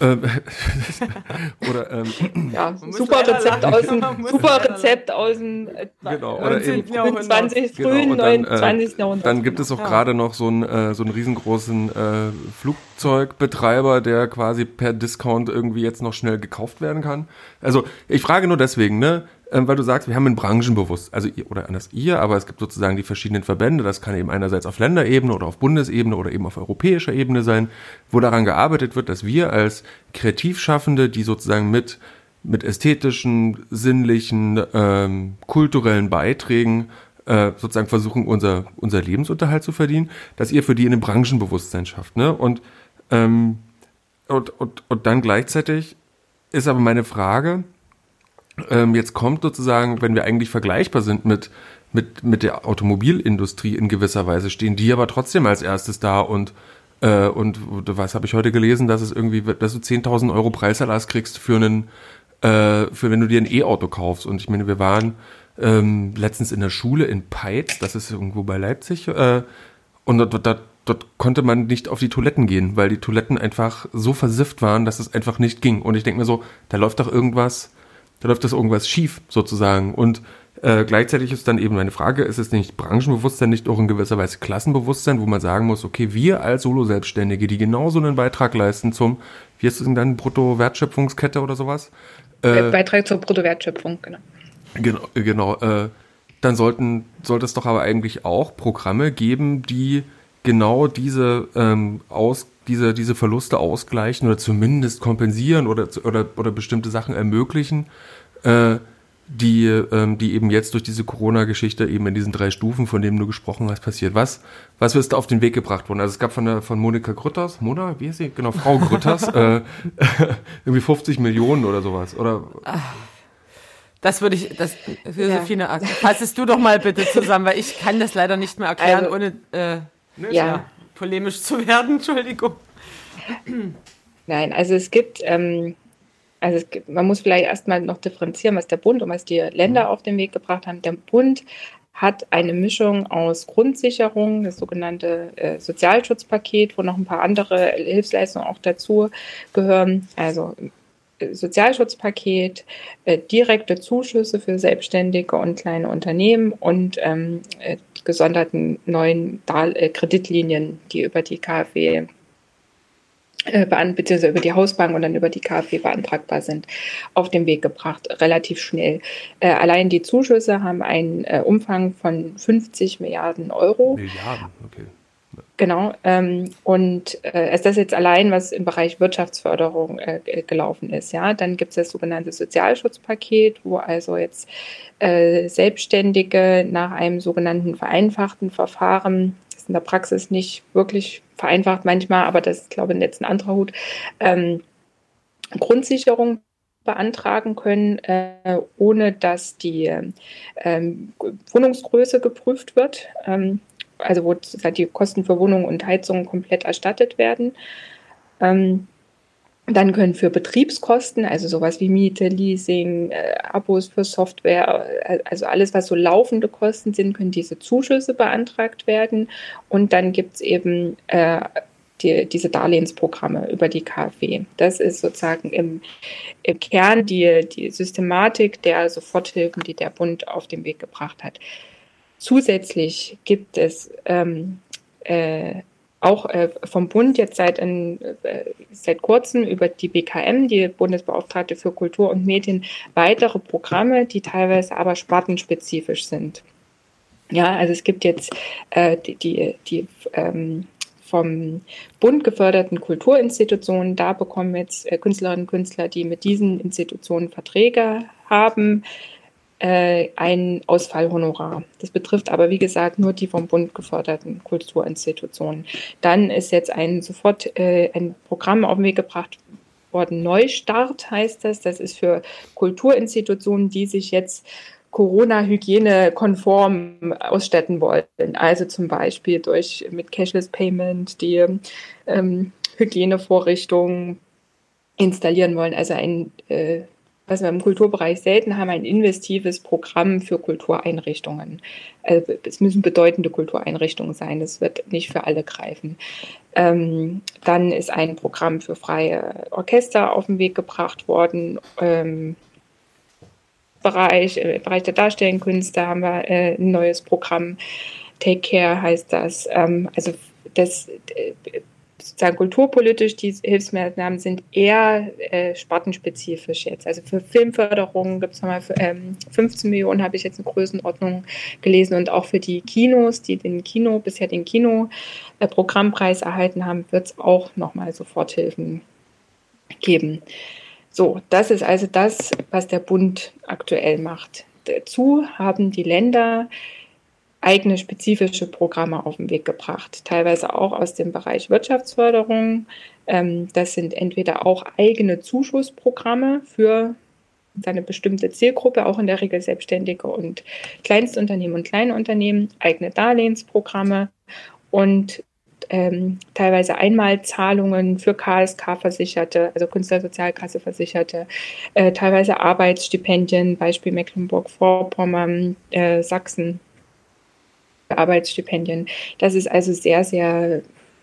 oder ähm, ja, super Rezept aus dem super Rezept aus dem äh, genau, oder 20, genau, frühen genau, dann, 20. Äh, Jahrhundert. Dann gibt es auch ja. gerade noch so einen äh, so einen riesengroßen äh, Flugzeugbetreiber, der quasi per Discount irgendwie jetzt noch schnell gekauft werden kann. Also ich frage nur deswegen, ne? Ähm, weil du sagst, wir haben ein Branchenbewusst, also ihr, oder anders ihr, aber es gibt sozusagen die verschiedenen Verbände, das kann eben einerseits auf Länderebene oder auf Bundesebene oder eben auf europäischer Ebene sein, wo daran gearbeitet wird, dass wir als Kreativschaffende, die sozusagen mit mit ästhetischen, sinnlichen, ähm, kulturellen Beiträgen äh, sozusagen versuchen, unser, unser Lebensunterhalt zu verdienen, dass ihr für die ein Branchenbewusstsein schafft. Ne? Und, ähm, und, und, und dann gleichzeitig ist aber meine Frage, ähm, jetzt kommt sozusagen, wenn wir eigentlich vergleichbar sind mit, mit, mit der Automobilindustrie in gewisser Weise, stehen die aber trotzdem als erstes da und äh, und was habe ich heute gelesen, dass es irgendwie, dass du 10.000 Euro Preiserlass kriegst für einen, äh, für wenn du dir ein E-Auto kaufst. Und ich meine, wir waren ähm, letztens in der Schule in Peitz, das ist irgendwo bei Leipzig, äh, und dort, dort, dort konnte man nicht auf die Toiletten gehen, weil die Toiletten einfach so versifft waren, dass es einfach nicht ging. Und ich denke mir so, da läuft doch irgendwas, da läuft das irgendwas schief sozusagen. Und äh, gleichzeitig ist dann eben meine Frage, ist es nicht Branchenbewusstsein, nicht auch in gewisser Weise Klassenbewusstsein, wo man sagen muss, okay, wir als Solo-Selbstständige, die genauso einen Beitrag leisten zum, wie ist es denn dann, Bruttowertschöpfungskette oder sowas? Äh, Beitrag zur Bruttowertschöpfung, genau. Genau, genau. Äh, dann sollten, sollte es doch aber eigentlich auch Programme geben, die genau diese ähm, aus diese, diese Verluste ausgleichen oder zumindest kompensieren oder, oder, oder bestimmte Sachen ermöglichen, äh, die, ähm, die eben jetzt durch diese Corona-Geschichte eben in diesen drei Stufen, von denen du gesprochen hast, passiert. Was, was ist da auf den Weg gebracht worden? Also es gab von der, von Monika Grütters, Mona, wie heißt sie? Genau, Frau Grütters, äh, irgendwie 50 Millionen oder sowas, oder? Das würde ich, das, Josephine, ja. fassest du doch mal bitte zusammen, weil ich kann das leider nicht mehr erklären, also, ohne, äh, ja. ja polemisch zu werden, Entschuldigung. Nein, also es gibt, ähm, also es gibt, man muss vielleicht erstmal noch differenzieren, was der Bund und was die Länder mhm. auf den Weg gebracht haben. Der Bund hat eine Mischung aus Grundsicherung, das sogenannte äh, Sozialschutzpaket, wo noch ein paar andere Hilfsleistungen auch dazu gehören. Also Sozialschutzpaket, äh, direkte Zuschüsse für Selbstständige und kleine Unternehmen und ähm, äh, gesonderten neuen Dar äh, Kreditlinien, die über die KfW äh, beziehungsweise über die Hausbank und dann über die KfW beantragbar sind, auf den Weg gebracht, relativ schnell. Äh, allein die Zuschüsse haben einen äh, Umfang von 50 Milliarden Euro. Milliarden, okay. Genau. Ähm, und äh, ist das jetzt allein, was im Bereich Wirtschaftsförderung äh, gelaufen ist. Ja, dann gibt es das sogenannte Sozialschutzpaket, wo also jetzt äh, Selbstständige nach einem sogenannten vereinfachten Verfahren, das ist in der Praxis nicht wirklich vereinfacht manchmal, aber das ist, glaube ich, jetzt ein anderer Hut, ähm, Grundsicherung beantragen können, äh, ohne dass die ähm, Wohnungsgröße geprüft wird. Ähm, also wo die Kosten für Wohnung und Heizung komplett erstattet werden. Ähm, dann können für Betriebskosten, also sowas wie Miete, Leasing, äh, Abos für Software, äh, also alles, was so laufende Kosten sind, können diese Zuschüsse beantragt werden. Und dann gibt es eben äh, die, diese Darlehensprogramme über die KfW. Das ist sozusagen im, im Kern die, die Systematik der Soforthilfen, die der Bund auf den Weg gebracht hat. Zusätzlich gibt es ähm, äh, auch äh, vom Bund jetzt seit, in, äh, seit kurzem über die BKM, die Bundesbeauftragte für Kultur und Medien, weitere Programme, die teilweise aber spartenspezifisch sind. Ja, also es gibt jetzt äh, die, die, die ähm, vom Bund geförderten Kulturinstitutionen. Da bekommen jetzt äh, Künstlerinnen und Künstler, die mit diesen Institutionen Verträge haben, äh, ein Ausfallhonorar. Das betrifft aber, wie gesagt, nur die vom Bund geförderten Kulturinstitutionen. Dann ist jetzt ein sofort äh, ein Programm auf den Weg gebracht worden. Neustart heißt das. Das ist für Kulturinstitutionen, die sich jetzt Corona-Hygiene-konform ausstatten wollen. Also zum Beispiel durch mit Cashless Payment die ähm, Hygienevorrichtungen installieren wollen. Also ein äh, was wir im Kulturbereich selten haben, ein investives Programm für Kultureinrichtungen. Also es müssen bedeutende Kultureinrichtungen sein, das wird nicht für alle greifen. Ähm, dann ist ein Programm für freie Orchester auf den Weg gebracht worden. Ähm, Bereich, Im Bereich der darstellenden Künste haben wir äh, ein neues Programm. Take Care heißt das. Ähm, also das äh, sozusagen kulturpolitisch, die Hilfsmaßnahmen sind eher äh, spartenspezifisch jetzt. Also für Filmförderung gibt es nochmal ähm, 15 Millionen, habe ich jetzt eine Größenordnung gelesen. Und auch für die Kinos, die den Kino, bisher den Kino-Programmpreis erhalten haben, wird es auch nochmal Soforthilfen geben. So, das ist also das, was der Bund aktuell macht. Dazu haben die Länder eigene spezifische Programme auf den Weg gebracht, teilweise auch aus dem Bereich Wirtschaftsförderung. Ähm, das sind entweder auch eigene Zuschussprogramme für eine bestimmte Zielgruppe, auch in der Regel Selbstständige und Kleinstunternehmen und Kleinunternehmen, eigene Darlehensprogramme und ähm, teilweise Einmalzahlungen für KSK-Versicherte, also Künstlersozialkasse-Versicherte, äh, teilweise Arbeitsstipendien, Beispiel Mecklenburg-Vorpommern, äh, Sachsen Arbeitsstipendien. Das ist also sehr, sehr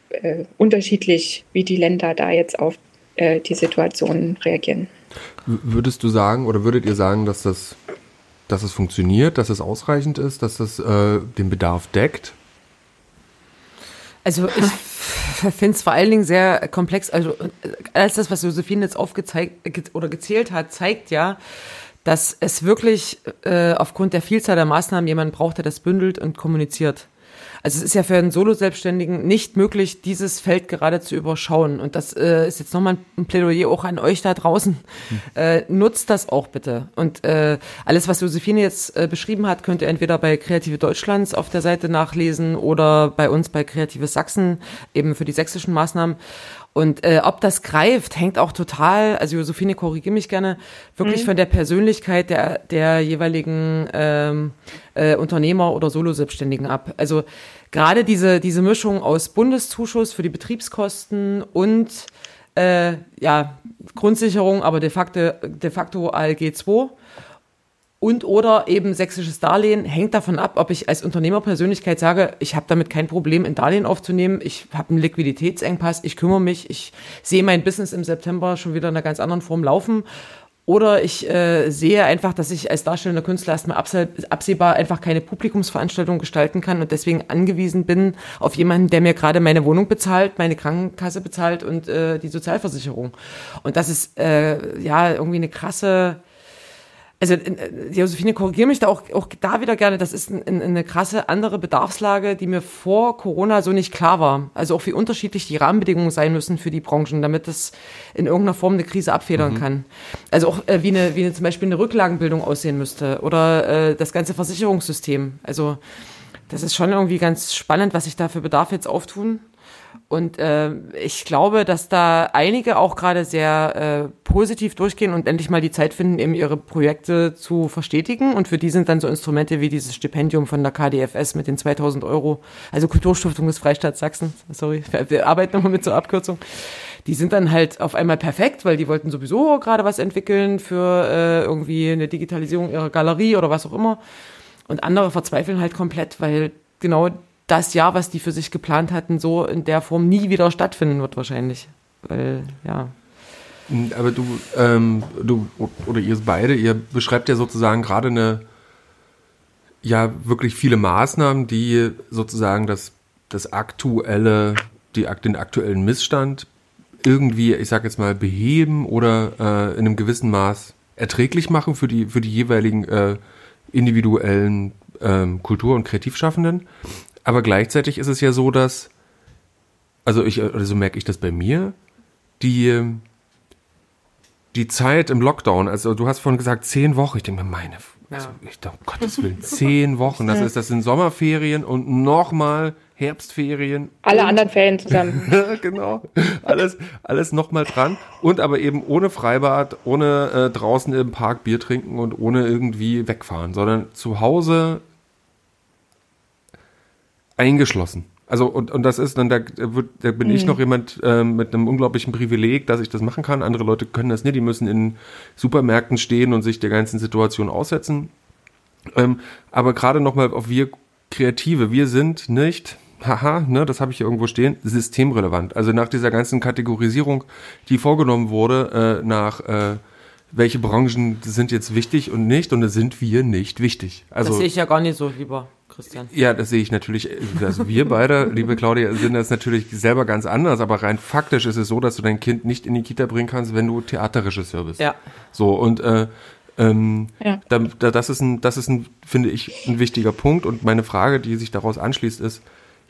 äh, unterschiedlich, wie die Länder da jetzt auf äh, die Situation reagieren. Würdest du sagen oder würdet ihr sagen, dass das, dass es funktioniert, dass es ausreichend ist, dass das äh, den Bedarf deckt? Also ich finde es vor allen Dingen sehr komplex. Also äh, alles das, was Josephine jetzt aufgezeigt oder gezählt hat, zeigt ja, dass es wirklich äh, aufgrund der Vielzahl der Maßnahmen jemanden braucht, der das bündelt und kommuniziert. Also es ist ja für einen Solo-Selbstständigen nicht möglich, dieses Feld gerade zu überschauen. Und das äh, ist jetzt nochmal ein Plädoyer auch an euch da draußen. Hm. Äh, nutzt das auch bitte. Und äh, alles, was Josephine jetzt äh, beschrieben hat, könnt ihr entweder bei Kreative Deutschlands auf der Seite nachlesen oder bei uns bei Kreative Sachsen, eben für die sächsischen Maßnahmen. Und äh, ob das greift, hängt auch total, also Josephine, korrigiere mich gerne, wirklich mhm. von der Persönlichkeit der, der jeweiligen ähm, äh, Unternehmer oder Solo-Selbstständigen ab. Also gerade diese, diese Mischung aus Bundeszuschuss für die Betriebskosten und äh, ja, Grundsicherung, aber de facto, de facto ALG 2 und oder eben sächsisches Darlehen hängt davon ab, ob ich als Unternehmerpersönlichkeit sage, ich habe damit kein Problem, ein Darlehen aufzunehmen, ich habe einen Liquiditätsengpass, ich kümmere mich, ich sehe mein Business im September schon wieder in einer ganz anderen Form laufen. Oder ich äh, sehe einfach, dass ich als darstellender Künstler erstmal absehbar einfach keine Publikumsveranstaltung gestalten kann und deswegen angewiesen bin auf jemanden, der mir gerade meine Wohnung bezahlt, meine Krankenkasse bezahlt und äh, die Sozialversicherung. Und das ist äh, ja irgendwie eine krasse also äh, Josephine, korrigiere mich da auch, auch da wieder gerne, das ist ein, eine krasse andere Bedarfslage, die mir vor Corona so nicht klar war. Also auch wie unterschiedlich die Rahmenbedingungen sein müssen für die Branchen, damit das in irgendeiner Form eine Krise abfedern mhm. kann. Also auch äh, wie, eine, wie eine, zum Beispiel eine Rücklagenbildung aussehen müsste oder äh, das ganze Versicherungssystem. Also das ist schon irgendwie ganz spannend, was sich da für Bedarf jetzt auftun. Und äh, ich glaube, dass da einige auch gerade sehr äh, positiv durchgehen und endlich mal die Zeit finden, eben ihre Projekte zu verstetigen. Und für die sind dann so Instrumente wie dieses Stipendium von der KDFS mit den 2000 Euro, also Kulturstiftung des Freistaats Sachsen, sorry, wir arbeiten nochmal mit zur Abkürzung. Die sind dann halt auf einmal perfekt, weil die wollten sowieso gerade was entwickeln für äh, irgendwie eine Digitalisierung ihrer Galerie oder was auch immer. Und andere verzweifeln halt komplett, weil genau das Jahr, was die für sich geplant hatten, so in der Form nie wieder stattfinden wird wahrscheinlich. Weil, ja. Aber du, ähm, du oder ihr beide, ihr beschreibt ja sozusagen gerade eine, ja, wirklich viele Maßnahmen, die sozusagen das, das aktuelle, die, den aktuellen Missstand irgendwie, ich sag jetzt mal, beheben oder äh, in einem gewissen Maß erträglich machen für die, für die jeweiligen äh, individuellen ähm, Kultur- und Kreativschaffenden. Aber gleichzeitig ist es ja so, dass, also ich, oder so merke ich das bei mir, die, die Zeit im Lockdown, also du hast vorhin gesagt, zehn Wochen, ich denke mir, meine, also ich dachte, um Gottes Willen, zehn Wochen, das ist, das sind Sommerferien und nochmal Herbstferien. Alle anderen Ferien zusammen. genau. Alles, alles nochmal dran. Und aber eben ohne Freibad, ohne äh, draußen im Park Bier trinken und ohne irgendwie wegfahren, sondern zu Hause eingeschlossen. Also und, und das ist dann, da, wird, da bin mhm. ich noch jemand äh, mit einem unglaublichen Privileg, dass ich das machen kann. Andere Leute können das nicht, die müssen in Supermärkten stehen und sich der ganzen Situation aussetzen. Ähm, aber gerade nochmal auf wir Kreative, wir sind nicht, haha, ne, das habe ich hier irgendwo stehen, systemrelevant. Also nach dieser ganzen Kategorisierung, die vorgenommen wurde, äh, nach äh, welche Branchen sind jetzt wichtig und nicht, und da sind wir nicht wichtig. Also, das sehe ich ja gar nicht so, lieber. Christian? Ja, das sehe ich natürlich. Also wir beide, liebe Claudia, sind das natürlich selber ganz anders, aber rein faktisch ist es so, dass du dein Kind nicht in die Kita bringen kannst, wenn du Theaterregisseur bist. Ja. So, und äh, ähm, ja. da, da, das ist ein, das ist ein, finde ich, ein wichtiger Punkt. Und meine Frage, die sich daraus anschließt, ist,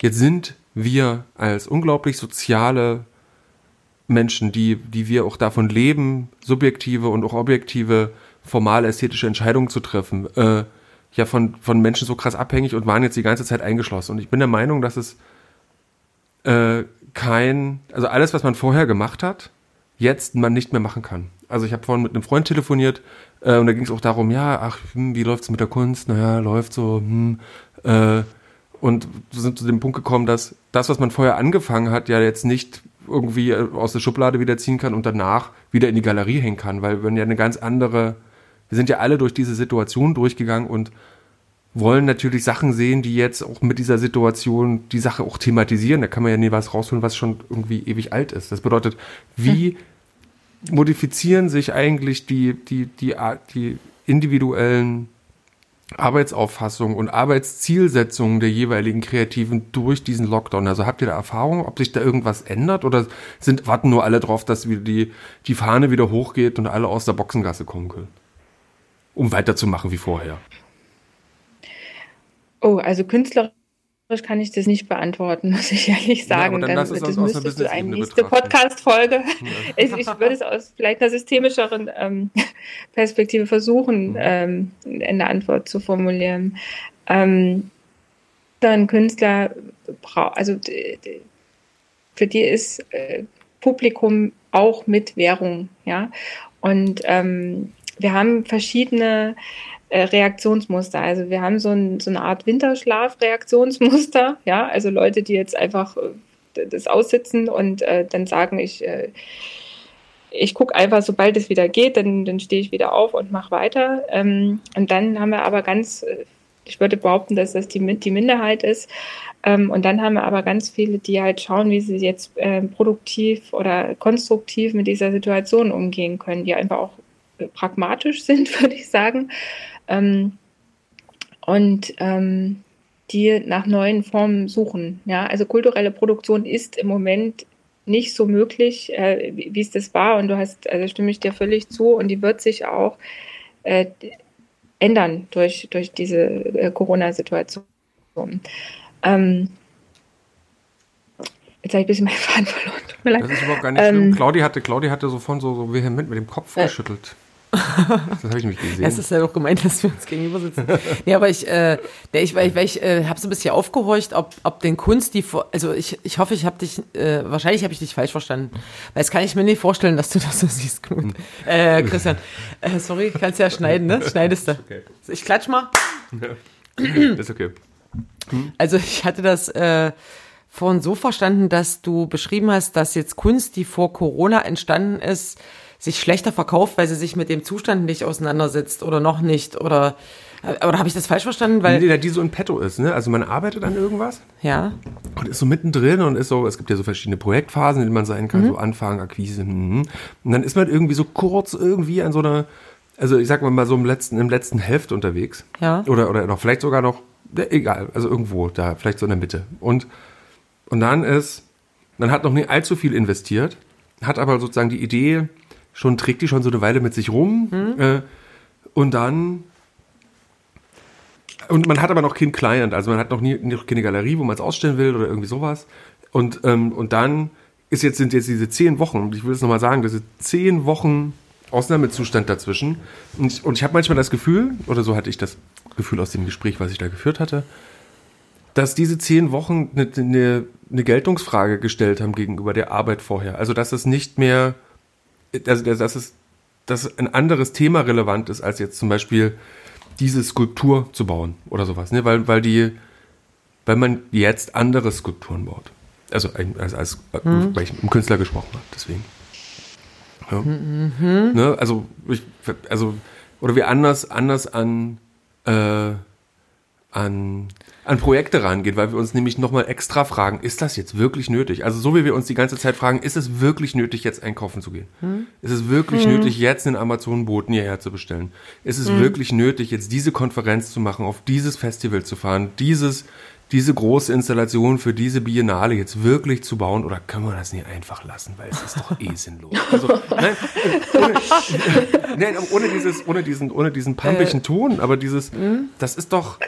jetzt sind wir als unglaublich soziale Menschen, die, die wir auch davon leben, subjektive und auch objektive, formal ästhetische Entscheidungen zu treffen, äh, ja von, von Menschen so krass abhängig und waren jetzt die ganze Zeit eingeschlossen. Und ich bin der Meinung, dass es äh, kein, also alles, was man vorher gemacht hat, jetzt man nicht mehr machen kann. Also ich habe vorhin mit einem Freund telefoniert äh, und da ging es auch darum, ja, ach, hm, wie läuft's mit der Kunst? Naja, läuft so, hm, äh, und sind zu dem Punkt gekommen, dass das, was man vorher angefangen hat, ja jetzt nicht irgendwie aus der Schublade wieder ziehen kann und danach wieder in die Galerie hängen kann, weil wenn ja eine ganz andere wir sind ja alle durch diese Situation durchgegangen und wollen natürlich Sachen sehen, die jetzt auch mit dieser Situation die Sache auch thematisieren. Da kann man ja nie was rausholen, was schon irgendwie ewig alt ist. Das bedeutet, wie hm. modifizieren sich eigentlich die, die, die, die individuellen Arbeitsauffassungen und Arbeitszielsetzungen der jeweiligen Kreativen durch diesen Lockdown? Also habt ihr da Erfahrung, ob sich da irgendwas ändert oder sind, warten nur alle drauf, dass wieder die, die Fahne wieder hochgeht und alle aus der Boxengasse kommen können? Um weiterzumachen wie vorher? Oh, also künstlerisch kann ich das nicht beantworten, muss ich ehrlich sagen. Ja, dann, dann das müsstest du eine nächste Podcast-Folge. Ja. ich, ich, würde es aus vielleicht einer systemischeren ähm, Perspektive versuchen, mhm. ähm, eine Antwort zu formulieren. Ähm, ein Künstler also für die ist äh, Publikum auch mit Währung, ja. Und ähm, wir haben verschiedene äh, Reaktionsmuster. Also wir haben so, ein, so eine Art Winterschlaf-Reaktionsmuster, ja, also Leute, die jetzt einfach äh, das aussitzen und äh, dann sagen, ich, äh, ich gucke einfach, sobald es wieder geht, dann, dann stehe ich wieder auf und mache weiter. Ähm, und dann haben wir aber ganz, äh, ich würde behaupten, dass das die, die Minderheit ist. Ähm, und dann haben wir aber ganz viele, die halt schauen, wie sie jetzt äh, produktiv oder konstruktiv mit dieser Situation umgehen können, die einfach auch pragmatisch sind, würde ich sagen. Ähm, und ähm, die nach neuen Formen suchen. Ja, also kulturelle Produktion ist im Moment nicht so möglich, äh, wie, es das war. Und du hast, also stimme ich dir völlig zu, und die wird sich auch äh, ändern durch, durch diese äh, Corona-Situation. Ähm, Jetzt habe ich ein bisschen meinen Faden verloren. Das ist überhaupt gar nicht ähm, schlimm. Claudia hatte, Claudia hatte so von so, so vehement mit dem Kopf äh, geschüttelt. Das habe ich mich gesehen. Es ist ja doch gemeint, dass wir uns gegenüber sitzen. nee, aber ich, äh, ich, weil ich, weil ich äh, habe so ein bisschen aufgehorcht, ob, ob den Kunst, die, also ich, ich hoffe, ich habe dich, äh, wahrscheinlich habe ich dich falsch verstanden. Weil jetzt kann ich mir nicht vorstellen, dass du das so siehst, Knut. Äh, Christian, äh, sorry, kannst ja schneiden, ne? Schneidest du. Okay. Ich klatsch mal. Ja. ist okay. Hm? Also ich hatte das, äh, vorhin so verstanden, dass du beschrieben hast, dass jetzt Kunst, die vor Corona entstanden ist, sich schlechter verkauft, weil sie sich mit dem Zustand nicht auseinandersetzt oder noch nicht oder oder habe ich das falsch verstanden? Weil nee, die so in petto ist, ne? Also man arbeitet an irgendwas. Ja. Und ist so mittendrin und ist so, es gibt ja so verschiedene Projektphasen, in denen man sein kann, mhm. so Anfang, Akquise. Mh. Und dann ist man irgendwie so kurz irgendwie an so einer, also ich sag mal mal so im letzten, im letzten Hälfte unterwegs. Ja. Oder, oder noch, vielleicht sogar noch, egal, also irgendwo da, vielleicht so in der Mitte. Und, und dann ist, man hat noch nicht allzu viel investiert, hat aber sozusagen die Idee, schon trägt die schon so eine Weile mit sich rum. Mhm. Äh, und dann und man hat aber noch keinen Client, also man hat noch, nie, noch keine Galerie, wo man es ausstellen will oder irgendwie sowas. Und, ähm, und dann ist jetzt, sind jetzt diese zehn Wochen, und ich will es nochmal sagen, diese zehn Wochen Ausnahmezustand dazwischen. Und ich, und ich habe manchmal das Gefühl, oder so hatte ich das Gefühl aus dem Gespräch, was ich da geführt hatte, dass diese zehn Wochen eine, eine, eine Geltungsfrage gestellt haben gegenüber der Arbeit vorher. Also dass es nicht mehr also dass es dass ein anderes Thema relevant ist, als jetzt zum Beispiel diese Skulptur zu bauen oder sowas, ne? Weil, weil die, weil man jetzt andere Skulpturen baut. Also als, als mhm. weil ich mit einem Künstler gesprochen habe, deswegen. Ja. Mhm. Ne? Also, ich, also, oder wir anders, anders an, äh, an an Projekte rangehen, weil wir uns nämlich nochmal extra fragen, ist das jetzt wirklich nötig? Also so wie wir uns die ganze Zeit fragen, ist es wirklich nötig, jetzt einkaufen zu gehen? Hm? Ist es wirklich hm. nötig, jetzt einen Amazon-Boten hierher zu bestellen? Ist es hm. wirklich nötig, jetzt diese Konferenz zu machen, auf dieses Festival zu fahren, dieses, diese große Installation für diese Biennale jetzt wirklich zu bauen oder können wir das nicht einfach lassen, weil es ist doch eh sinnlos. Also, nein, ohne, nein, ohne, dieses, ohne diesen, ohne diesen pampigen äh. Ton, aber dieses, hm? das ist doch,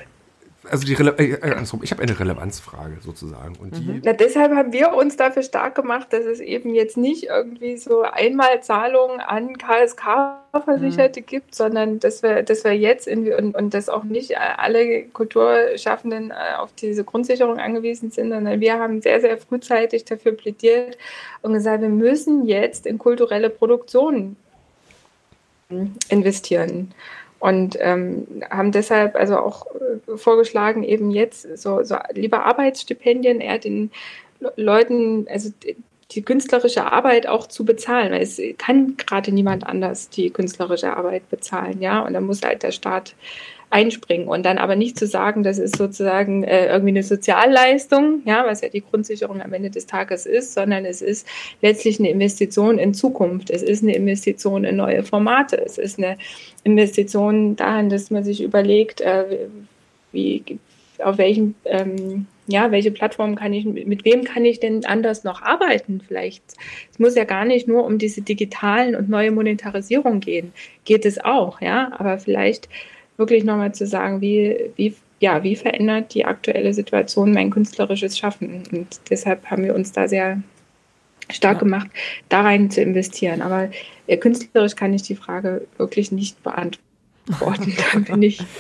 also die Rele äh, äh ich habe eine Relevanzfrage sozusagen. Und die mhm. Na, deshalb haben wir uns dafür stark gemacht, dass es eben jetzt nicht irgendwie so Einmalzahlungen an KSK-Versicherte mhm. gibt, sondern dass wir, dass wir jetzt in, und, und dass auch nicht alle Kulturschaffenden äh, auf diese Grundsicherung angewiesen sind, sondern wir haben sehr, sehr frühzeitig dafür plädiert und gesagt, wir müssen jetzt in kulturelle Produktionen investieren und ähm, haben deshalb also auch äh, vorgeschlagen, eben jetzt so, so lieber Arbeitsstipendien eher den Leuten, also die künstlerische Arbeit auch zu bezahlen, weil es kann gerade niemand anders die künstlerische Arbeit bezahlen, ja, und da muss halt der Staat einspringen und dann aber nicht zu sagen, das ist sozusagen äh, irgendwie eine Sozialleistung, ja, was ja die Grundsicherung am Ende des Tages ist, sondern es ist letztlich eine Investition in Zukunft. Es ist eine Investition in neue Formate. Es ist eine Investition dahin, dass man sich überlegt, äh, wie auf welchem ähm, ja, welche Plattform kann ich, mit wem kann ich denn anders noch arbeiten? Vielleicht, es muss ja gar nicht nur um diese digitalen und neue Monetarisierung gehen. Geht es auch, ja, aber vielleicht wirklich nochmal zu sagen, wie, wie, ja, wie verändert die aktuelle Situation mein künstlerisches Schaffen? Und deshalb haben wir uns da sehr stark ja. gemacht, da rein zu investieren. Aber äh, künstlerisch kann ich die Frage wirklich nicht beantworten. Dann bin ich.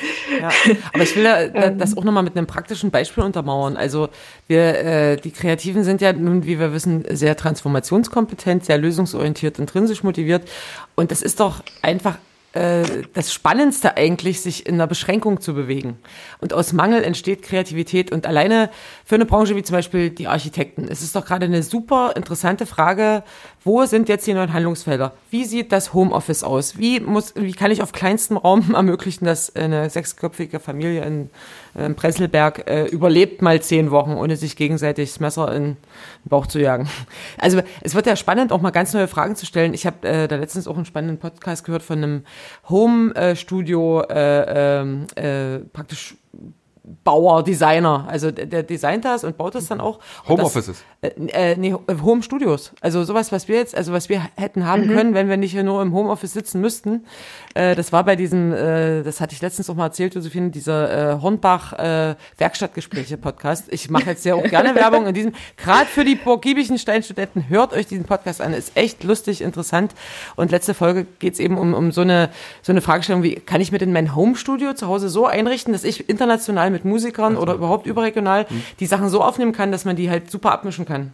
Ja, aber ich will ähm. das auch nochmal mit einem praktischen Beispiel untermauern. Also wir, äh, die Kreativen sind ja nun, wie wir wissen, sehr transformationskompetent, sehr lösungsorientiert, intrinsisch motiviert. Und das ist doch einfach äh, das Spannendste eigentlich, sich in einer Beschränkung zu bewegen. Und aus Mangel entsteht Kreativität. Und alleine für eine Branche wie zum Beispiel die Architekten, es ist doch gerade eine super interessante Frage, wo sind jetzt die neuen Handlungsfelder? Wie sieht das Homeoffice aus? Wie, muss, wie kann ich auf kleinstem Raum ermöglichen, dass eine sechsköpfige Familie in, in Presselberg äh, überlebt mal zehn Wochen, ohne sich gegenseitig das Messer in den Bauch zu jagen? Also es wird ja spannend, auch mal ganz neue Fragen zu stellen. Ich habe äh, da letztens auch einen spannenden Podcast gehört von einem Home-Studio, äh, ähm, äh, praktisch Bauer, Designer. Also der, der designt das und baut das dann auch. Homeoffices. Äh, äh, nee, Home Studios. Also sowas, was wir jetzt, also was wir hätten haben mhm. können, wenn wir nicht nur im Homeoffice sitzen müssten. Äh, das war bei diesem, äh, das hatte ich letztens auch mal erzählt, Josephine, dieser äh, Hornbach äh, Werkstattgespräche-Podcast. Ich mache jetzt ja auch gerne Werbung in diesem, gerade für die porgiebischen Steinstudenten, hört euch diesen Podcast an. Ist echt lustig, interessant. Und letzte Folge geht's eben um, um so eine so eine Fragestellung, wie kann ich mir denn mein Home-Studio zu Hause so einrichten, dass ich international mit Musikern also, oder überhaupt überregional hm. die Sachen so aufnehmen kann, dass man die halt super abmischen kann.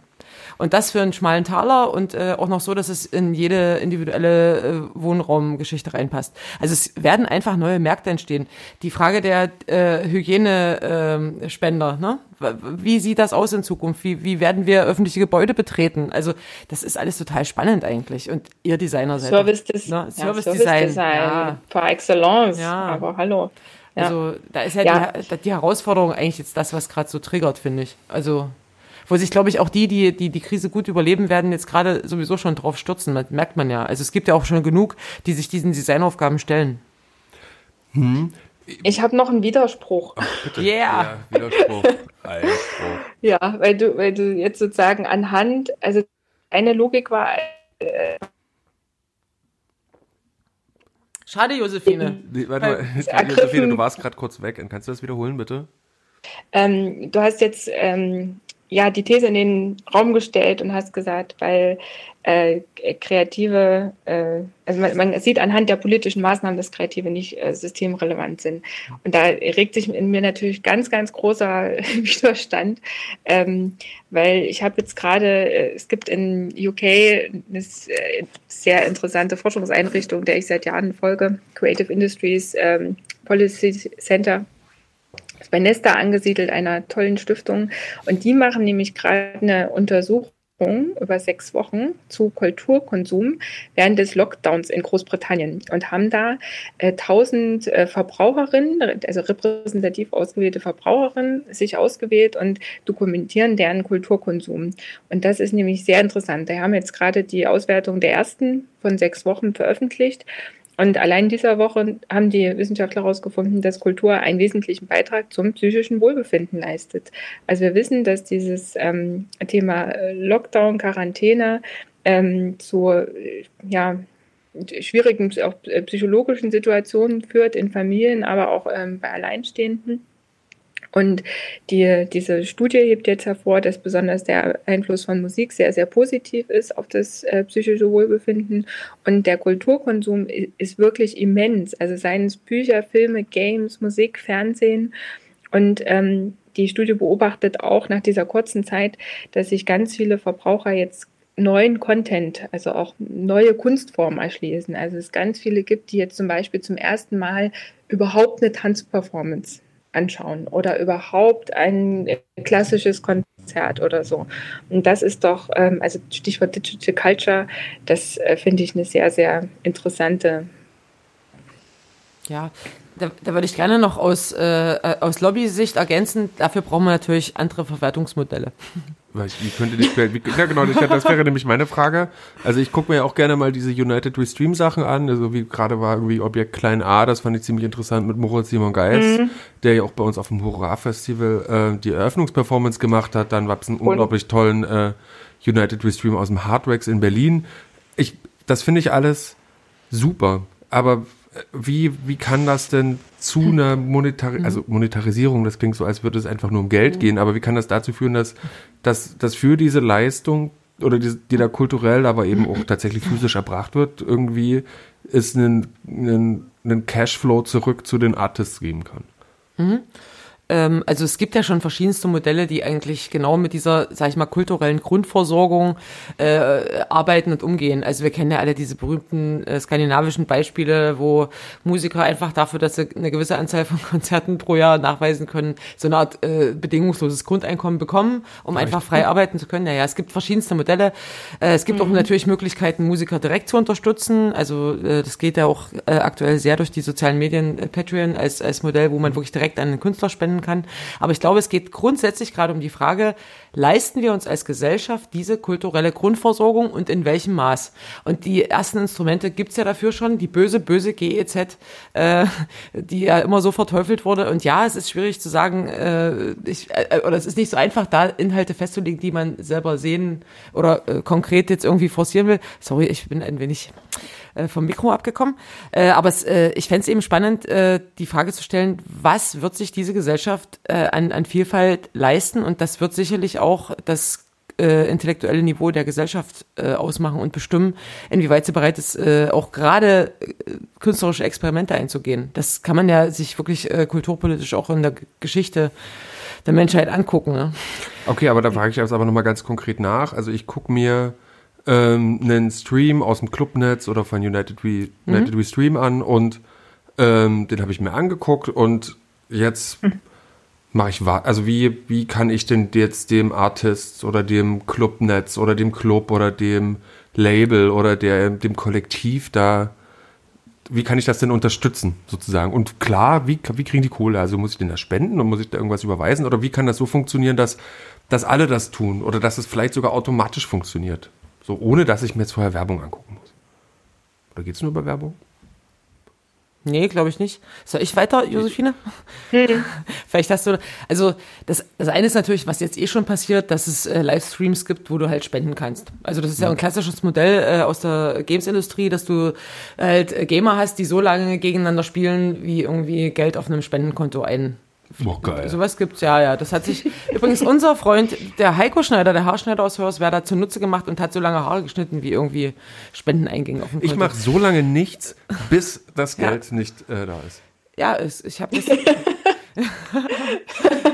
Und das für einen schmalen Taler und äh, auch noch so, dass es in jede individuelle äh, Wohnraumgeschichte reinpasst. Also es werden einfach neue Märkte entstehen. Die Frage der äh, Hygienespender, äh, ne? Wie sieht das aus in Zukunft? Wie, wie werden wir öffentliche Gebäude betreten? Also das ist alles total spannend eigentlich. Und ihr Designer seid Service, Des ne? Service, ja, Service Design, Design ja. par excellence. Ja. Aber hallo. Ja. Also da ist ja, ja. Die, die, Herausforderung eigentlich jetzt das, was gerade so triggert, finde ich. Also wo sich, glaube ich, auch die, die, die die Krise gut überleben werden, jetzt gerade sowieso schon drauf stürzen. Das merkt man ja. Also es gibt ja auch schon genug, die sich diesen Designaufgaben stellen. Hm. Ich habe noch einen Widerspruch. Ach. Yeah. Ja, Widerspruch. ja, weil du, weil du jetzt sozusagen anhand, also eine Logik war, äh, Schade, Josephine. Nee, warte mal, Josephine, du warst gerade kurz weg. Kannst du das wiederholen, bitte? Ähm, du hast jetzt ähm, ja die These in den Raum gestellt und hast gesagt, weil äh, Kreative, äh, also man, man, sieht anhand der politischen Maßnahmen, dass Kreative nicht äh, systemrelevant sind. Und da regt sich in mir natürlich ganz, ganz großer Widerstand, ähm, weil ich habe jetzt gerade, äh, es gibt in UK eine äh, sehr interessante Forschungseinrichtung, der ich seit Jahren folge, Creative Industries ähm, Policy Center ist bei Nesta angesiedelt, einer tollen Stiftung. Und die machen nämlich gerade eine Untersuchung über sechs Wochen zu Kulturkonsum während des Lockdowns in Großbritannien und haben da äh, 1000 äh, Verbraucherinnen, also repräsentativ ausgewählte Verbraucherinnen, sich ausgewählt und dokumentieren deren Kulturkonsum. Und das ist nämlich sehr interessant. Da haben jetzt gerade die Auswertung der ersten von sechs Wochen veröffentlicht und allein dieser Woche haben die Wissenschaftler herausgefunden, dass Kultur einen wesentlichen Beitrag zum psychischen Wohlbefinden leistet. Also wir wissen, dass dieses ähm, Thema äh, Lockdown, Quarantäne ähm, zu ja, schwierigen auch äh, psychologischen Situationen führt in Familien, aber auch ähm, bei Alleinstehenden. Und die, diese Studie hebt jetzt hervor, dass besonders der Einfluss von Musik sehr, sehr positiv ist auf das äh, psychische Wohlbefinden. Und der Kulturkonsum ist wirklich immens. Also seien es Bücher, Filme, Games, Musik, Fernsehen. Und ähm, die Studie beobachtet auch nach dieser kurzen Zeit, dass sich ganz viele Verbraucher jetzt neuen Content, also auch neue Kunstformen erschließen. Also es ganz viele gibt, die jetzt zum Beispiel zum ersten Mal überhaupt eine Tanzperformance anschauen oder überhaupt ein klassisches Konzert oder so. Und das ist doch, ähm, also Stichwort Digital Culture, das äh, finde ich eine sehr, sehr interessante. Ja, da, da würde ich gerne noch aus, äh, aus Lobby-Sicht ergänzen, dafür brauchen wir natürlich andere Verwertungsmodelle. Wie könnte die, wie, ja genau, das wäre nämlich meine Frage. Also ich gucke mir ja auch gerne mal diese United We Stream Sachen an, also wie gerade war irgendwie Objekt Klein A, das fand ich ziemlich interessant mit Moritz Simon Geis, mhm. der ja auch bei uns auf dem Hurra Festival äh, die Eröffnungsperformance gemacht hat. Dann gab es einen Und? unglaublich tollen äh, United We Stream aus dem Hardwax in Berlin. Ich, das finde ich alles super, aber wie, wie kann das denn zu einer Monetari mhm. also Monetarisierung, das klingt so, als würde es einfach nur um Geld mhm. gehen, aber wie kann das dazu führen, dass, dass, dass für diese Leistung oder die, die da kulturell, aber eben auch tatsächlich physisch erbracht wird, irgendwie es einen, einen, einen Cashflow zurück zu den Artists geben kann? Mhm. Ähm, also es gibt ja schon verschiedenste Modelle, die eigentlich genau mit dieser, sag ich mal, kulturellen Grundversorgung äh, arbeiten und umgehen. Also wir kennen ja alle diese berühmten äh, skandinavischen Beispiele, wo Musiker einfach dafür, dass sie eine gewisse Anzahl von Konzerten pro Jahr nachweisen können, so eine Art äh, bedingungsloses Grundeinkommen bekommen, um Vielleicht. einfach frei arbeiten zu können. Naja, es gibt verschiedenste Modelle. Äh, es gibt mhm. auch natürlich Möglichkeiten, Musiker direkt zu unterstützen. Also äh, das geht ja auch äh, aktuell sehr durch die sozialen Medien äh, Patreon als, als Modell, wo man wirklich direkt an den Künstler spenden kann. Aber ich glaube, es geht grundsätzlich gerade um die Frage, leisten wir uns als Gesellschaft diese kulturelle Grundversorgung und in welchem Maß? Und die ersten Instrumente gibt's ja dafür schon, die böse, böse GEZ, äh, die ja immer so verteufelt wurde. Und ja, es ist schwierig zu sagen, äh, ich, äh, oder es ist nicht so einfach, da Inhalte festzulegen, die man selber sehen oder äh, konkret jetzt irgendwie forcieren will. Sorry, ich bin ein wenig äh, vom Mikro abgekommen. Äh, aber es, äh, ich fände es eben spannend, äh, die Frage zu stellen, was wird sich diese Gesellschaft äh, an, an Vielfalt leisten? Und das wird sicherlich auch das äh, intellektuelle Niveau der Gesellschaft äh, ausmachen und bestimmen, inwieweit sie bereit ist, äh, auch gerade äh, künstlerische Experimente einzugehen. Das kann man ja sich wirklich äh, kulturpolitisch auch in der Geschichte der Menschheit angucken. Ne? Okay, aber da frage ich jetzt aber nochmal ganz konkret nach. Also ich gucke mir ähm, einen Stream aus dem Clubnetz oder von United We, mhm. United We Stream an und ähm, den habe ich mir angeguckt und jetzt mhm. mache ich also wie wie kann ich denn jetzt dem Artist oder dem Clubnetz oder dem Club oder dem Label oder der dem Kollektiv da wie kann ich das denn unterstützen, sozusagen? Und klar, wie, wie kriegen die Kohle? Also muss ich denn da spenden und muss ich da irgendwas überweisen? Oder wie kann das so funktionieren, dass, dass alle das tun? Oder dass es vielleicht sogar automatisch funktioniert? So, ohne dass ich mir jetzt vorher Werbung angucken muss. Oder geht es nur über Werbung? Nee, glaube ich nicht. Soll ich weiter, Josephine? Hm. Vielleicht hast du, also das, das eine ist natürlich, was jetzt eh schon passiert, dass es äh, Livestreams gibt, wo du halt spenden kannst. Also das ist ja, ja ein klassisches Modell äh, aus der Games-Industrie, dass du halt Gamer hast, die so lange gegeneinander spielen, wie irgendwie Geld auf einem Spendenkonto ein Oh, geil. Sowas gibt's, ja, ja. Das hat sich übrigens unser Freund, der Heiko Schneider, der Haarschneider aus Hörswerda, zunutze gemacht und hat so lange Haare geschnitten, wie irgendwie Spendeneingänge auf dem. Ich mache so lange nichts, bis das Geld ja. nicht äh, da ist. Ja, ich habe das.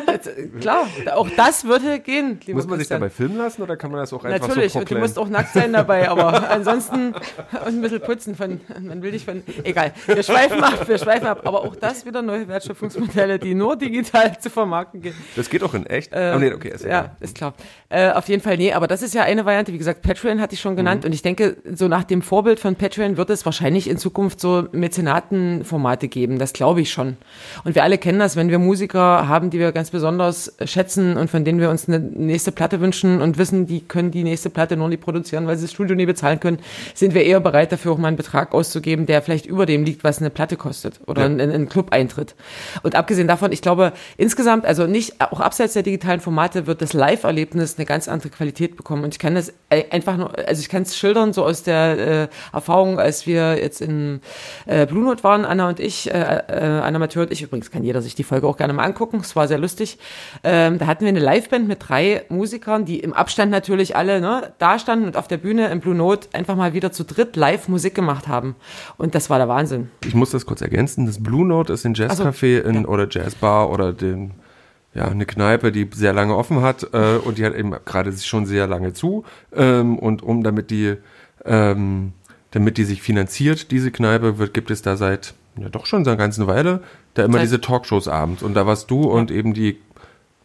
Klar, auch das würde gehen. Muss man Christian. sich dabei filmen lassen oder kann man das auch einfach Natürlich, so Natürlich, du musst auch nackt sein dabei, aber ansonsten ein bisschen putzen von, man will nicht von, egal. Wir schweifen ab, wir schweifen ab, aber auch das wieder neue Wertschöpfungsmodelle, die nur digital zu vermarkten gehen. Das geht auch in echt? Äh, oh, nee, okay, ist ja, ist klar. Äh, auf jeden Fall, nee, aber das ist ja eine Variante, wie gesagt, Patreon hatte ich schon genannt mhm. und ich denke, so nach dem Vorbild von Patreon wird es wahrscheinlich in Zukunft so Mäzenatenformate geben, das glaube ich schon. Und wir alle kennen das, wenn wir Musiker haben, die wir ganz besonders schätzen und von denen wir uns eine nächste Platte wünschen und wissen, die können die nächste Platte nur nicht produzieren, weil sie das Studio nie bezahlen können, sind wir eher bereit dafür auch mal einen Betrag auszugeben, der vielleicht über dem liegt, was eine Platte kostet oder ja. ein, ein Club-Eintritt. Und abgesehen davon, ich glaube, insgesamt, also nicht, auch abseits der digitalen Formate wird das Live-Erlebnis eine ganz andere Qualität bekommen. Und ich kann das einfach nur, also ich kann es schildern, so aus der äh, Erfahrung, als wir jetzt in äh, Blue Note waren, Anna und ich, äh, äh, Anna Mathieu und ich, übrigens kann jeder sich die Folge auch gerne mal angucken, es war sehr lustig. Ähm, da hatten wir eine Liveband mit drei Musikern, die im Abstand natürlich alle ne, da standen und auf der Bühne im Blue Note einfach mal wieder zu dritt live Musik gemacht haben. Und das war der Wahnsinn. Ich muss das kurz ergänzen. Das Blue Note ist ein Jazzcafé so, ja. oder Jazzbar oder den ja, eine Kneipe, die sehr lange offen hat äh, und die hat eben gerade schon sehr lange zu. Ähm, und um damit die, ähm, damit die sich finanziert, diese Kneipe, wird, gibt es da seit ja doch schon seit einer ganzen Weile da immer diese Talkshows abends. Und da warst du ja. und eben die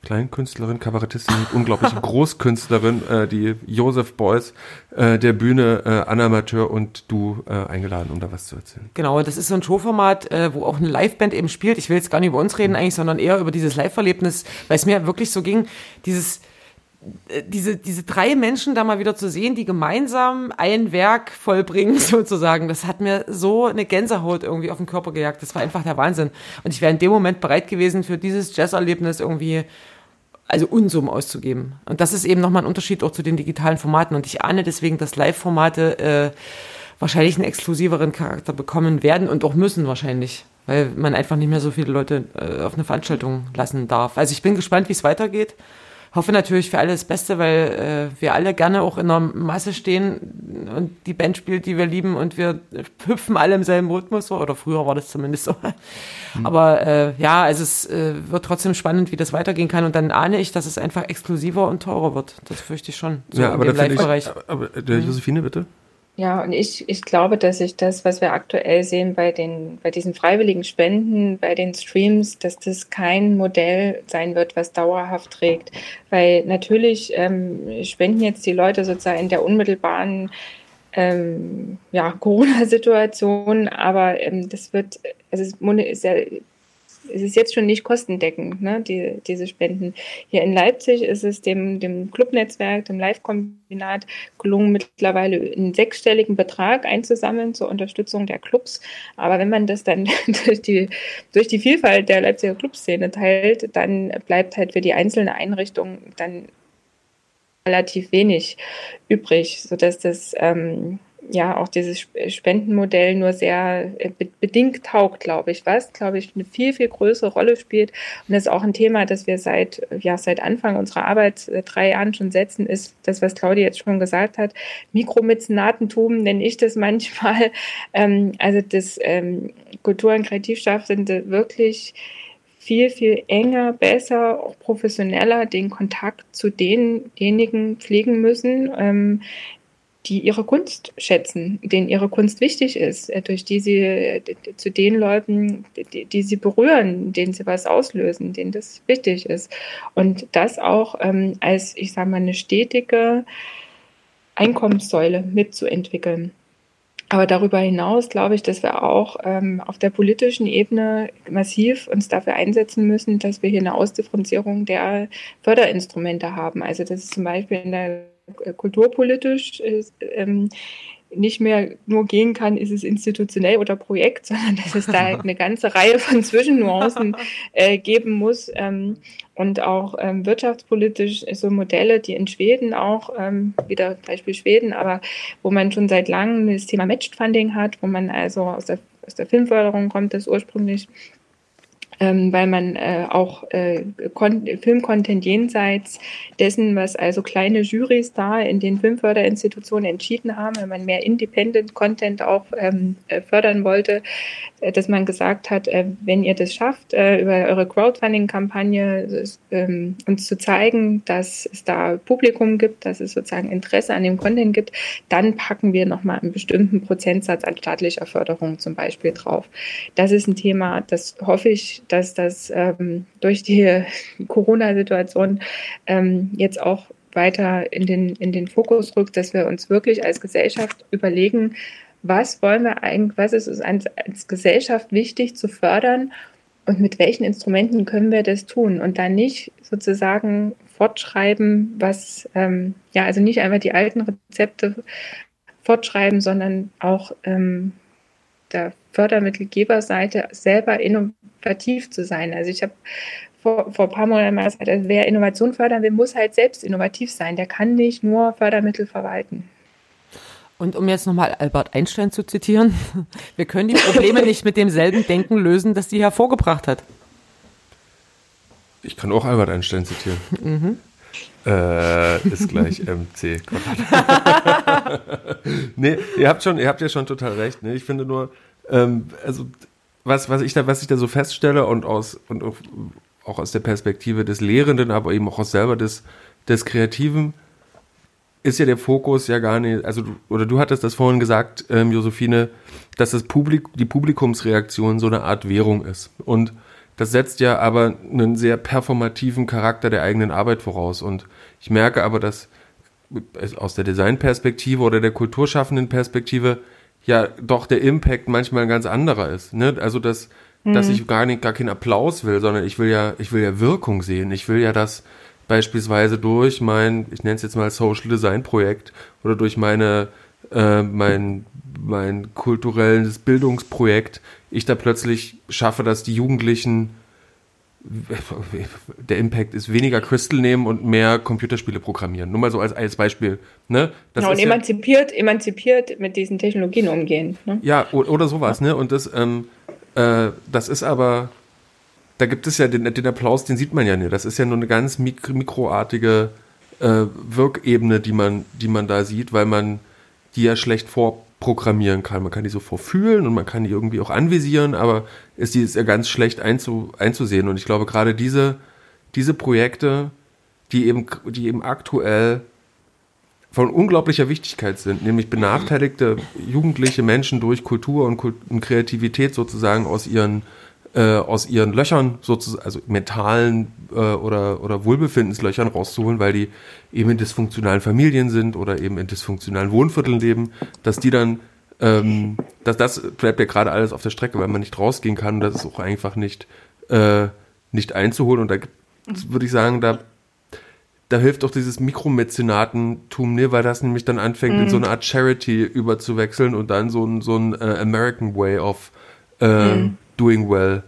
Kleinkünstlerin, Kabarettistin, unglaubliche Großkünstlerin, äh, die Joseph Beuys äh, der Bühne, äh, Anna Amateur und du äh, eingeladen, um da was zu erzählen. Genau, das ist so ein Showformat, äh, wo auch eine Liveband eben spielt. Ich will jetzt gar nicht über uns reden eigentlich, sondern eher über dieses Live-Erlebnis, weil es mir wirklich so ging, dieses äh, diese, diese drei Menschen da mal wieder zu sehen, die gemeinsam ein Werk vollbringen, sozusagen, das hat mir so eine Gänsehaut irgendwie auf den Körper gejagt. Das war einfach der Wahnsinn. Und ich wäre in dem Moment bereit gewesen, für dieses Jazz-Erlebnis irgendwie, also Unsummen auszugeben. Und das ist eben nochmal ein Unterschied auch zu den digitalen Formaten. Und ich ahne deswegen, dass Live-Formate äh, wahrscheinlich einen exklusiveren Charakter bekommen werden und auch müssen wahrscheinlich. Weil man einfach nicht mehr so viele Leute äh, auf eine Veranstaltung lassen darf. Also ich bin gespannt, wie es weitergeht hoffe natürlich für alle das Beste, weil äh, wir alle gerne auch in der Masse stehen und die Band spielt, die wir lieben und wir hüpfen alle im selben Rhythmus so, oder früher war das zumindest so. Mhm. Aber äh, ja, also es äh, wird trotzdem spannend, wie das weitergehen kann und dann ahne ich, dass es einfach exklusiver und teurer wird. Das fürchte ich schon. So ja, aber, da ich, aber, aber der mhm. Josephine, bitte. Ja, und ich, ich glaube, dass sich das, was wir aktuell sehen bei den, bei diesen freiwilligen Spenden, bei den Streams, dass das kein Modell sein wird, was dauerhaft trägt. Weil natürlich ähm, spenden jetzt die Leute sozusagen in der unmittelbaren ähm, ja, Corona-Situation, aber ähm, das wird, also es ist ja es ist jetzt schon nicht kostendeckend, ne, die, diese Spenden. Hier in Leipzig ist es dem, dem Clubnetzwerk, dem Live-Kombinat gelungen, mittlerweile einen sechsstelligen Betrag einzusammeln zur Unterstützung der Clubs. Aber wenn man das dann durch die, durch die Vielfalt der Leipziger Clubszene teilt, dann bleibt halt für die einzelnen Einrichtungen dann relativ wenig übrig, sodass das ähm, ja auch dieses Spendenmodell nur sehr äh, bedingt taugt, glaube ich, was, glaube ich, eine viel, viel größere Rolle spielt. Und das ist auch ein Thema, das wir seit, ja, seit Anfang unserer Arbeit, seit äh, drei Jahren schon setzen, ist das, was Claudia jetzt schon gesagt hat. Mikromezzenatentum nenne ich das manchmal. Ähm, also das ähm, Kultur- und Kreativschaffende wirklich viel, viel enger, besser, auch professioneller den Kontakt zu denjenigen pflegen müssen, ähm, die ihre Kunst schätzen, denen ihre Kunst wichtig ist, äh, durch die sie zu den Leuten, die, die sie berühren, denen sie was auslösen, denen das wichtig ist. Und das auch ähm, als, ich sage mal, eine stetige Einkommenssäule mitzuentwickeln. Aber darüber hinaus glaube ich, dass wir auch ähm, auf der politischen Ebene massiv uns dafür einsetzen müssen, dass wir hier eine Ausdifferenzierung der Förderinstrumente haben. Also dass es zum Beispiel in der kulturpolitisch ähm, nicht mehr nur gehen kann, ist es institutionell oder Projekt, sondern dass es da eine ganze Reihe von Zwischennuancen äh, geben muss ähm, und auch ähm, wirtschaftspolitisch so Modelle, die in Schweden auch, ähm, wieder Beispiel Schweden, aber wo man schon seit langem das Thema Matched Funding hat, wo man also aus der, aus der Filmförderung kommt, das ursprünglich ähm, weil man äh, auch äh, Filmcontent jenseits dessen, was also kleine Jurys da in den Filmförderinstitutionen entschieden haben, wenn man mehr Independent Content auch ähm, äh, fördern wollte, äh, dass man gesagt hat, äh, wenn ihr das schafft, äh, über eure Crowdfunding-Kampagne ähm, uns zu zeigen, dass es da Publikum gibt, dass es sozusagen Interesse an dem Content gibt, dann packen wir nochmal einen bestimmten Prozentsatz an staatlicher Förderung zum Beispiel drauf. Das ist ein Thema, das hoffe ich, dass das ähm, durch die Corona-Situation ähm, jetzt auch weiter in den, in den Fokus rückt, dass wir uns wirklich als Gesellschaft überlegen, was wollen wir eigentlich, was ist uns als, als Gesellschaft wichtig zu fördern und mit welchen Instrumenten können wir das tun? Und dann nicht sozusagen fortschreiben, was, ähm, ja, also nicht einfach die alten Rezepte fortschreiben, sondern auch ähm, der Fördermittelgeberseite selber innovativ zu sein. Also ich habe vor, vor ein paar Monaten mal gesagt, also wer Innovation fördern will, muss halt selbst innovativ sein. Der kann nicht nur Fördermittel verwalten. Und um jetzt nochmal Albert Einstein zu zitieren, wir können die Probleme nicht mit demselben Denken lösen, das sie hervorgebracht hat. Ich kann auch Albert Einstein zitieren. Mhm. Äh, ist gleich MC. nee, ihr habt schon, ihr habt ja schon total recht. Ne? Ich finde nur, ähm, also was, was ich da, was ich da so feststelle und aus und auch aus der Perspektive des Lehrenden, aber eben auch aus selber des, des Kreativen, ist ja der Fokus ja gar nicht, also du, oder du hattest das vorhin gesagt, ähm, Josephine, dass das Publik, die Publikumsreaktion so eine Art Währung ist. Und das setzt ja aber einen sehr performativen Charakter der eigenen Arbeit voraus. Und ich merke aber, dass aus der Designperspektive oder der kulturschaffenden Perspektive ja doch der Impact manchmal ein ganz anderer ist. Ne? Also dass, mhm. dass ich gar nicht gar keinen Applaus will, sondern ich will ja, ich will ja Wirkung sehen. Ich will ja, dass beispielsweise durch mein, ich nenne es jetzt mal Social Design Projekt oder durch meine äh, mein mein kulturelles Bildungsprojekt, ich da plötzlich schaffe, dass die Jugendlichen der Impact ist weniger Crystal nehmen und mehr Computerspiele programmieren. Nur mal so als, als Beispiel. Ne? Das genau, und emanzipiert, ja, emanzipiert mit diesen Technologien umgehen. Ne? Ja, oder sowas. Ne? Und das, ähm, äh, das ist aber da gibt es ja den, den Applaus, den sieht man ja nicht. Das ist ja nur eine ganz mik mikroartige äh, Wirkebene, die man, die man da sieht, weil man die ja schlecht vorprogrammieren kann. Man kann die so vorfühlen und man kann die irgendwie auch anvisieren, aber ist die ist ja ganz schlecht einzu, einzusehen. Und ich glaube, gerade diese, diese Projekte, die eben, die eben aktuell von unglaublicher Wichtigkeit sind, nämlich benachteiligte jugendliche Menschen durch Kultur und, Kult und Kreativität sozusagen aus ihren äh, aus ihren Löchern sozusagen, also mentalen äh, oder, oder Wohlbefindenslöchern rauszuholen, weil die eben in dysfunktionalen Familien sind oder eben in dysfunktionalen Wohnvierteln leben, dass die dann, ähm, dass das bleibt ja gerade alles auf der Strecke, weil man nicht rausgehen kann und das ist auch einfach nicht, äh, nicht einzuholen und da würde ich sagen, da da hilft auch dieses Mikromäzenatentum, ne, weil das nämlich dann anfängt, mm. in so eine Art Charity überzuwechseln und dann so ein, so ein äh, American Way of äh, mm. Doing Well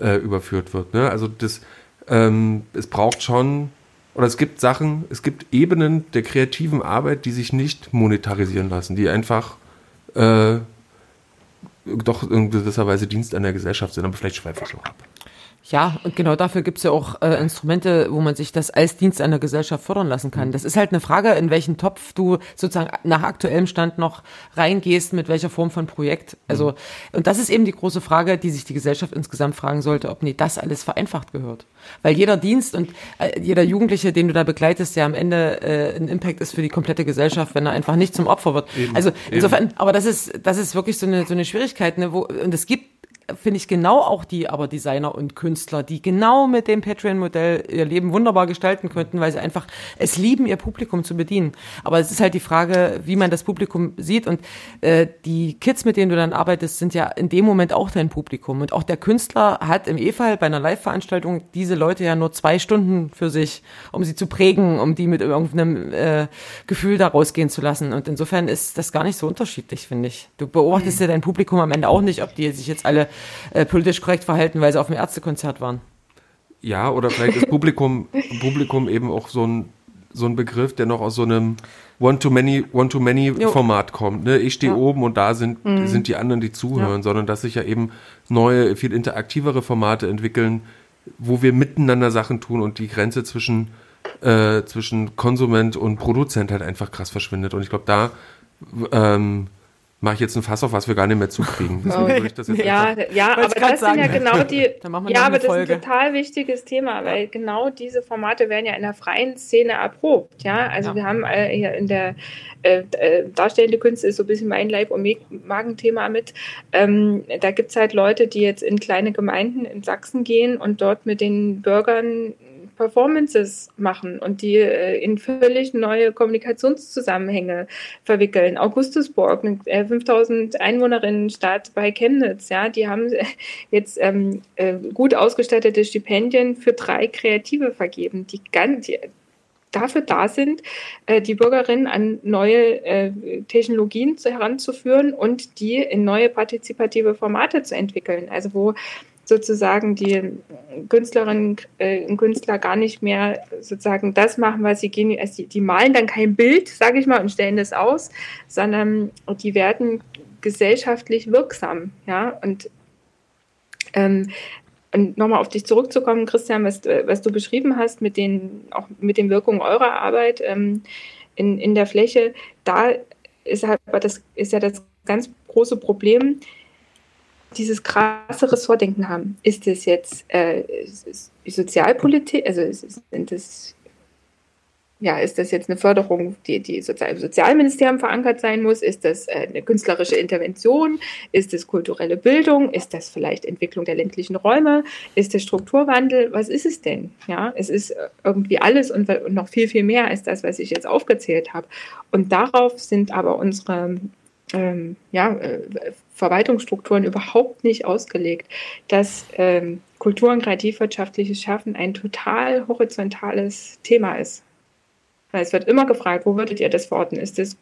äh, überführt wird. Ne? Also das, ähm, es braucht schon, oder es gibt Sachen, es gibt Ebenen der kreativen Arbeit, die sich nicht monetarisieren lassen, die einfach äh, doch in gewisser Weise Dienst an der Gesellschaft sind, aber vielleicht schweife ich so ab. Ja, und genau dafür gibt's ja auch äh, Instrumente, wo man sich das als Dienst einer Gesellschaft fördern lassen kann. Das ist halt eine Frage, in welchen Topf du sozusagen nach aktuellem Stand noch reingehst, mit welcher Form von Projekt. Also, mhm. und das ist eben die große Frage, die sich die Gesellschaft insgesamt fragen sollte, ob nee, das alles vereinfacht gehört. Weil jeder Dienst und äh, jeder Jugendliche, den du da begleitest, der am Ende äh, ein Impact ist für die komplette Gesellschaft, wenn er einfach nicht zum Opfer wird. Eben, also insofern, eben. aber das ist, das ist wirklich so eine, so eine Schwierigkeit, ne, wo, und es gibt finde ich genau auch die aber Designer und Künstler, die genau mit dem Patreon-Modell ihr Leben wunderbar gestalten könnten, weil sie einfach es lieben, ihr Publikum zu bedienen. Aber es ist halt die Frage, wie man das Publikum sieht und äh, die Kids, mit denen du dann arbeitest, sind ja in dem Moment auch dein Publikum und auch der Künstler hat im E-Fall bei einer Live-Veranstaltung diese Leute ja nur zwei Stunden für sich, um sie zu prägen, um die mit irgendeinem äh, Gefühl da rausgehen zu lassen und insofern ist das gar nicht so unterschiedlich, finde ich. Du beobachtest ja dein Publikum am Ende auch nicht, ob die sich jetzt alle äh, politisch korrekt verhalten, weil sie auf dem Ärztekonzert waren. Ja, oder vielleicht ist Publikum, Publikum eben auch so ein, so ein Begriff, der noch aus so einem One-to-Many One Format kommt. Ne? Ich stehe ja. oben und da sind, mhm. sind die anderen, die zuhören, ja. sondern dass sich ja eben neue, viel interaktivere Formate entwickeln, wo wir miteinander Sachen tun und die Grenze zwischen, äh, zwischen Konsument und Produzent halt einfach krass verschwindet. Und ich glaube, da ähm, mache ich jetzt ein Fass auf, was wir gar nicht mehr zukriegen. Deswegen würde ich das jetzt ja, ja, aber das sagen. sind ja genau die. ja, aber das Folge. ist ein total wichtiges Thema, weil genau diese Formate werden ja in der freien Szene erprobt. Ja, also ja. wir haben äh, hier in der äh, äh, darstellende Künste ist so ein bisschen mein Leib- und Magenthema mit. Ähm, da gibt es halt Leute, die jetzt in kleine Gemeinden in Sachsen gehen und dort mit den Bürgern Performances machen und die äh, in völlig neue Kommunikationszusammenhänge verwickeln. Augustusburg, eine 5000 Einwohnerinnen Stadt bei Chemnitz, ja, die haben jetzt ähm, äh, gut ausgestattete Stipendien für drei Kreative vergeben, die ganz, die, dafür da sind, äh, die Bürgerinnen an neue äh, Technologien heranzuführen und die in neue partizipative Formate zu entwickeln. Also wo sozusagen die Künstlerinnen äh, und Künstler gar nicht mehr sozusagen das machen, was sie gehen. Also die, die malen dann kein Bild, sage ich mal, und stellen das aus, sondern die werden gesellschaftlich wirksam, ja, und ähm, und nochmal auf dich zurückzukommen, Christian, was, was du beschrieben hast mit den, auch mit den Wirkungen eurer Arbeit ähm, in, in der Fläche, da ist, halt, das ist ja das ganz große Problem, dieses krasse Ressortdenken haben. Ist es jetzt äh, Sozialpolitik, also sind das ja, ist das jetzt eine Förderung, die, die im Sozialministerium verankert sein muss? Ist das äh, eine künstlerische Intervention? Ist es kulturelle Bildung? Ist das vielleicht Entwicklung der ländlichen Räume? Ist das Strukturwandel? Was ist es denn? Ja, es ist äh, irgendwie alles und noch viel, viel mehr als das, was ich jetzt aufgezählt habe. Und darauf sind aber unsere ähm, ja, äh, Verwaltungsstrukturen überhaupt nicht ausgelegt, dass ähm, Kultur- und kreativwirtschaftliches Schaffen ein total horizontales Thema ist. Weil es wird immer gefragt, wo würdet ihr das verorten? Ist das,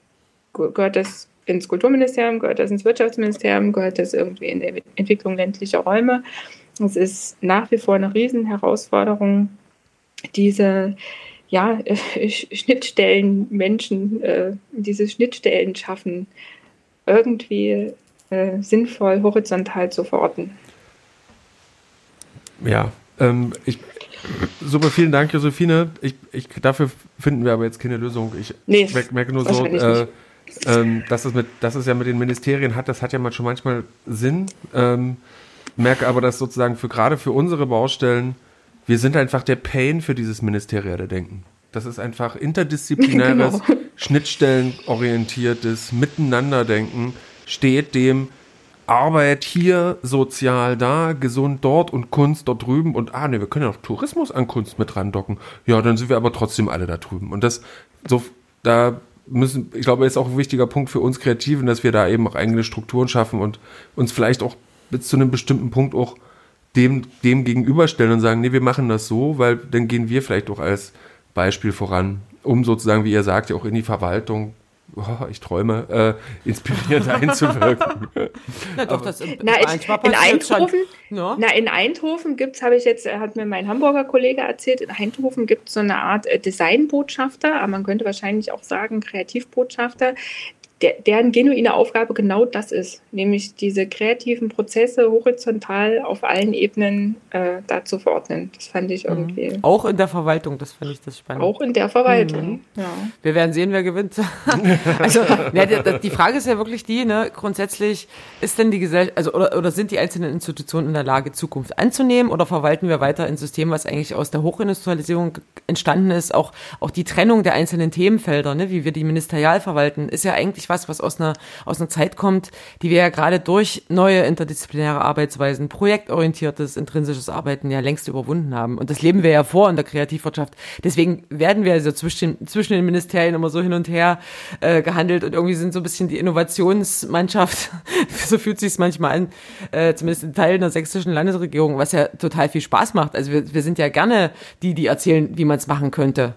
gehört das ins Kulturministerium, gehört das ins Wirtschaftsministerium, gehört das irgendwie in der Entwicklung ländlicher Räume? Es ist nach wie vor eine Riesenherausforderung, diese ja, Schnittstellen Menschen, äh, diese Schnittstellen schaffen, irgendwie äh, sinnvoll horizontal zu verorten. Ja, Ähm, ich, super, vielen Dank, Josephine. Ich, ich, dafür finden wir aber jetzt keine Lösung. Ich Nee, merke nur so, äh, ähm, dass, es mit, dass es ja mit den Ministerien hat, das hat ja mal schon manchmal Sinn. Ähm, merke aber, dass sozusagen für gerade für unsere Baustellen, wir sind einfach der Pain für dieses ministerielle Denken. Das ist einfach interdisziplinäres, Genau. schnittstellenorientiertes Miteinanderdenken, steht dem Arbeit hier, sozial da, gesund dort und Kunst dort drüben und ah ne, wir können ja noch Tourismus an Kunst mit randocken. Ja, dann sind wir aber trotzdem alle da drüben. Und das, so, da müssen, ich glaube, ist auch ein wichtiger Punkt für uns Kreativen, dass wir da eben auch eigene Strukturen schaffen und uns vielleicht auch bis zu einem bestimmten Punkt auch dem, dem gegenüberstellen und sagen, nee, wir machen das so, weil dann gehen wir vielleicht auch als Beispiel voran, um sozusagen, wie ihr sagt, ja auch in die Verwaltung, oh, ich träume, äh, inspirierend einzuwirken. Na doch, das im, Na, im in, in Eindhoven, Ja. na, in Eindhoven gibt's, habe ich jetzt, äh, hat mir mein Hamburger Kollege erzählt, in Eindhoven gibt es so eine Art äh, Designbotschafter, aber man könnte wahrscheinlich auch sagen Kreativbotschafter, der, deren genuine Aufgabe genau das ist, nämlich diese kreativen Prozesse horizontal auf allen Ebenen äh, da zu verordnen. Das fand ich irgendwie Auch in der Verwaltung, das fand ich das spannend. auch in der Verwaltung. Ja. Wir werden sehen, wer gewinnt. also, ja, die, die Frage ist ja wirklich die, ne, grundsätzlich ist denn die Gesellschaft, also, oder, oder sind die einzelnen Institutionen in der Lage, Zukunft anzunehmen oder verwalten wir weiter ein System, was eigentlich aus der Hochindustrialisierung entstanden ist? Auch, auch die Trennung der einzelnen Themenfelder, ne, wie wir die ministerial verwalten, ist ja eigentlich was, was aus einer, aus einer Zeit kommt, die wir ja gerade durch neue interdisziplinäre Arbeitsweisen, projektorientiertes, intrinsisches Arbeiten ja längst überwunden haben. Und das leben wir ja vor in der Kreativwirtschaft. Deswegen werden wir also zwischen, zwischen den Ministerien immer so hin und her äh, gehandelt und irgendwie sind so ein bisschen die Innovationsmannschaft, so fühlt sich manchmal an, äh, zumindest in Teilen der sächsischen Landesregierung, was ja total viel Spaß macht. Also wir, wir sind ja gerne die, die erzählen, wie man es machen könnte.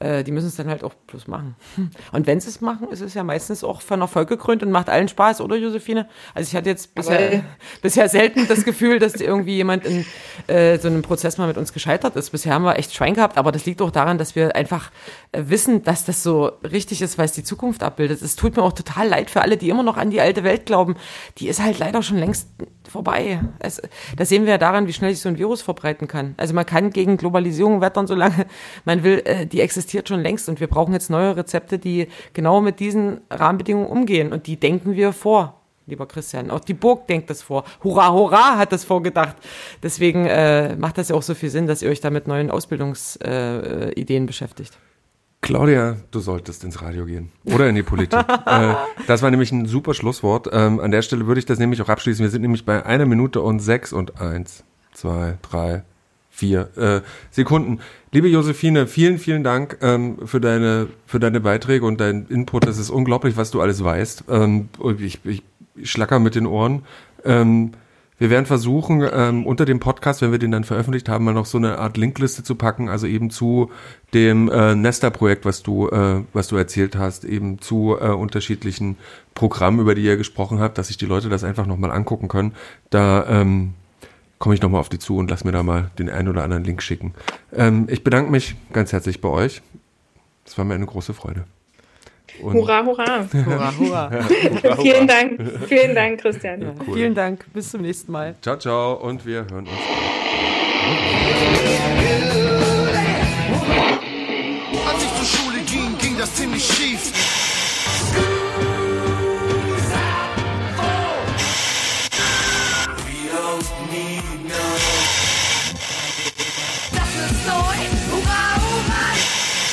Äh, die müssen es dann halt auch bloß machen. Und wenn sie es machen, ist es ja meistens auch von Erfolg gekrönt und macht allen Spaß, oder Josephine? Also ich hatte jetzt bisher, bisher selten das Gefühl, dass irgendwie jemand in äh, so einem Prozess mal mit uns gescheitert ist. Bisher haben wir echt Schwein gehabt, aber das liegt auch daran, dass wir einfach äh, wissen, dass das so richtig ist, weil es die Zukunft abbildet. Es tut mir auch total leid für alle, die immer noch an die alte Welt glauben. Die ist halt leider schon längst vorbei. Es, das sehen wir ja daran, wie schnell sich so ein Virus verbreiten kann. Also man kann gegen Globalisierung wettern, solange man will. Äh, die existiert schon längst und wir brauchen jetzt neue Rezepte, die genau mit diesen Rahmenbedingungen umgehen und die denken wir vor. Lieber Christian, auch die Burg denkt das vor. Hurra, hurra, hat das vorgedacht. Deswegen äh, macht das ja auch so viel Sinn, dass ihr euch da mit neuen Ausbildungsideen äh, beschäftigt. Claudia, du solltest ins Radio gehen oder in die Politik. äh, das war nämlich ein super Schlusswort. Ähm, an der Stelle würde ich das nämlich auch abschließen. Wir sind nämlich bei einer Minute und sechs und eins, zwei, drei, vier äh, Sekunden. Liebe Josephine, vielen, vielen Dank ähm, für deine für deine Beiträge und deinen Input. Das ist unglaublich, was du alles weißt. Ähm, ich, ich schlacker mit den Ohren. Ähm, wir werden versuchen, ähm, unter dem Podcast, wenn wir den dann veröffentlicht haben, mal noch so eine Art Linkliste zu packen, also eben zu dem äh, Nesta-Projekt, was du, äh, was du erzählt hast, eben zu äh, unterschiedlichen Programmen, über die ihr gesprochen habt, dass sich die Leute das einfach nochmal angucken können. Da ähm, komme ich nochmal auf die zu und lass mir da mal den einen oder anderen Link schicken. Ähm, ich bedanke mich ganz herzlich bei euch. Es war mir eine große Freude. Und Hurra, hurra. Hurra, hurra. Vielen Dank. Vielen Dank, Christian. Cool. Vielen Dank. Bis zum nächsten Mal. Ciao, ciao und wir hören uns.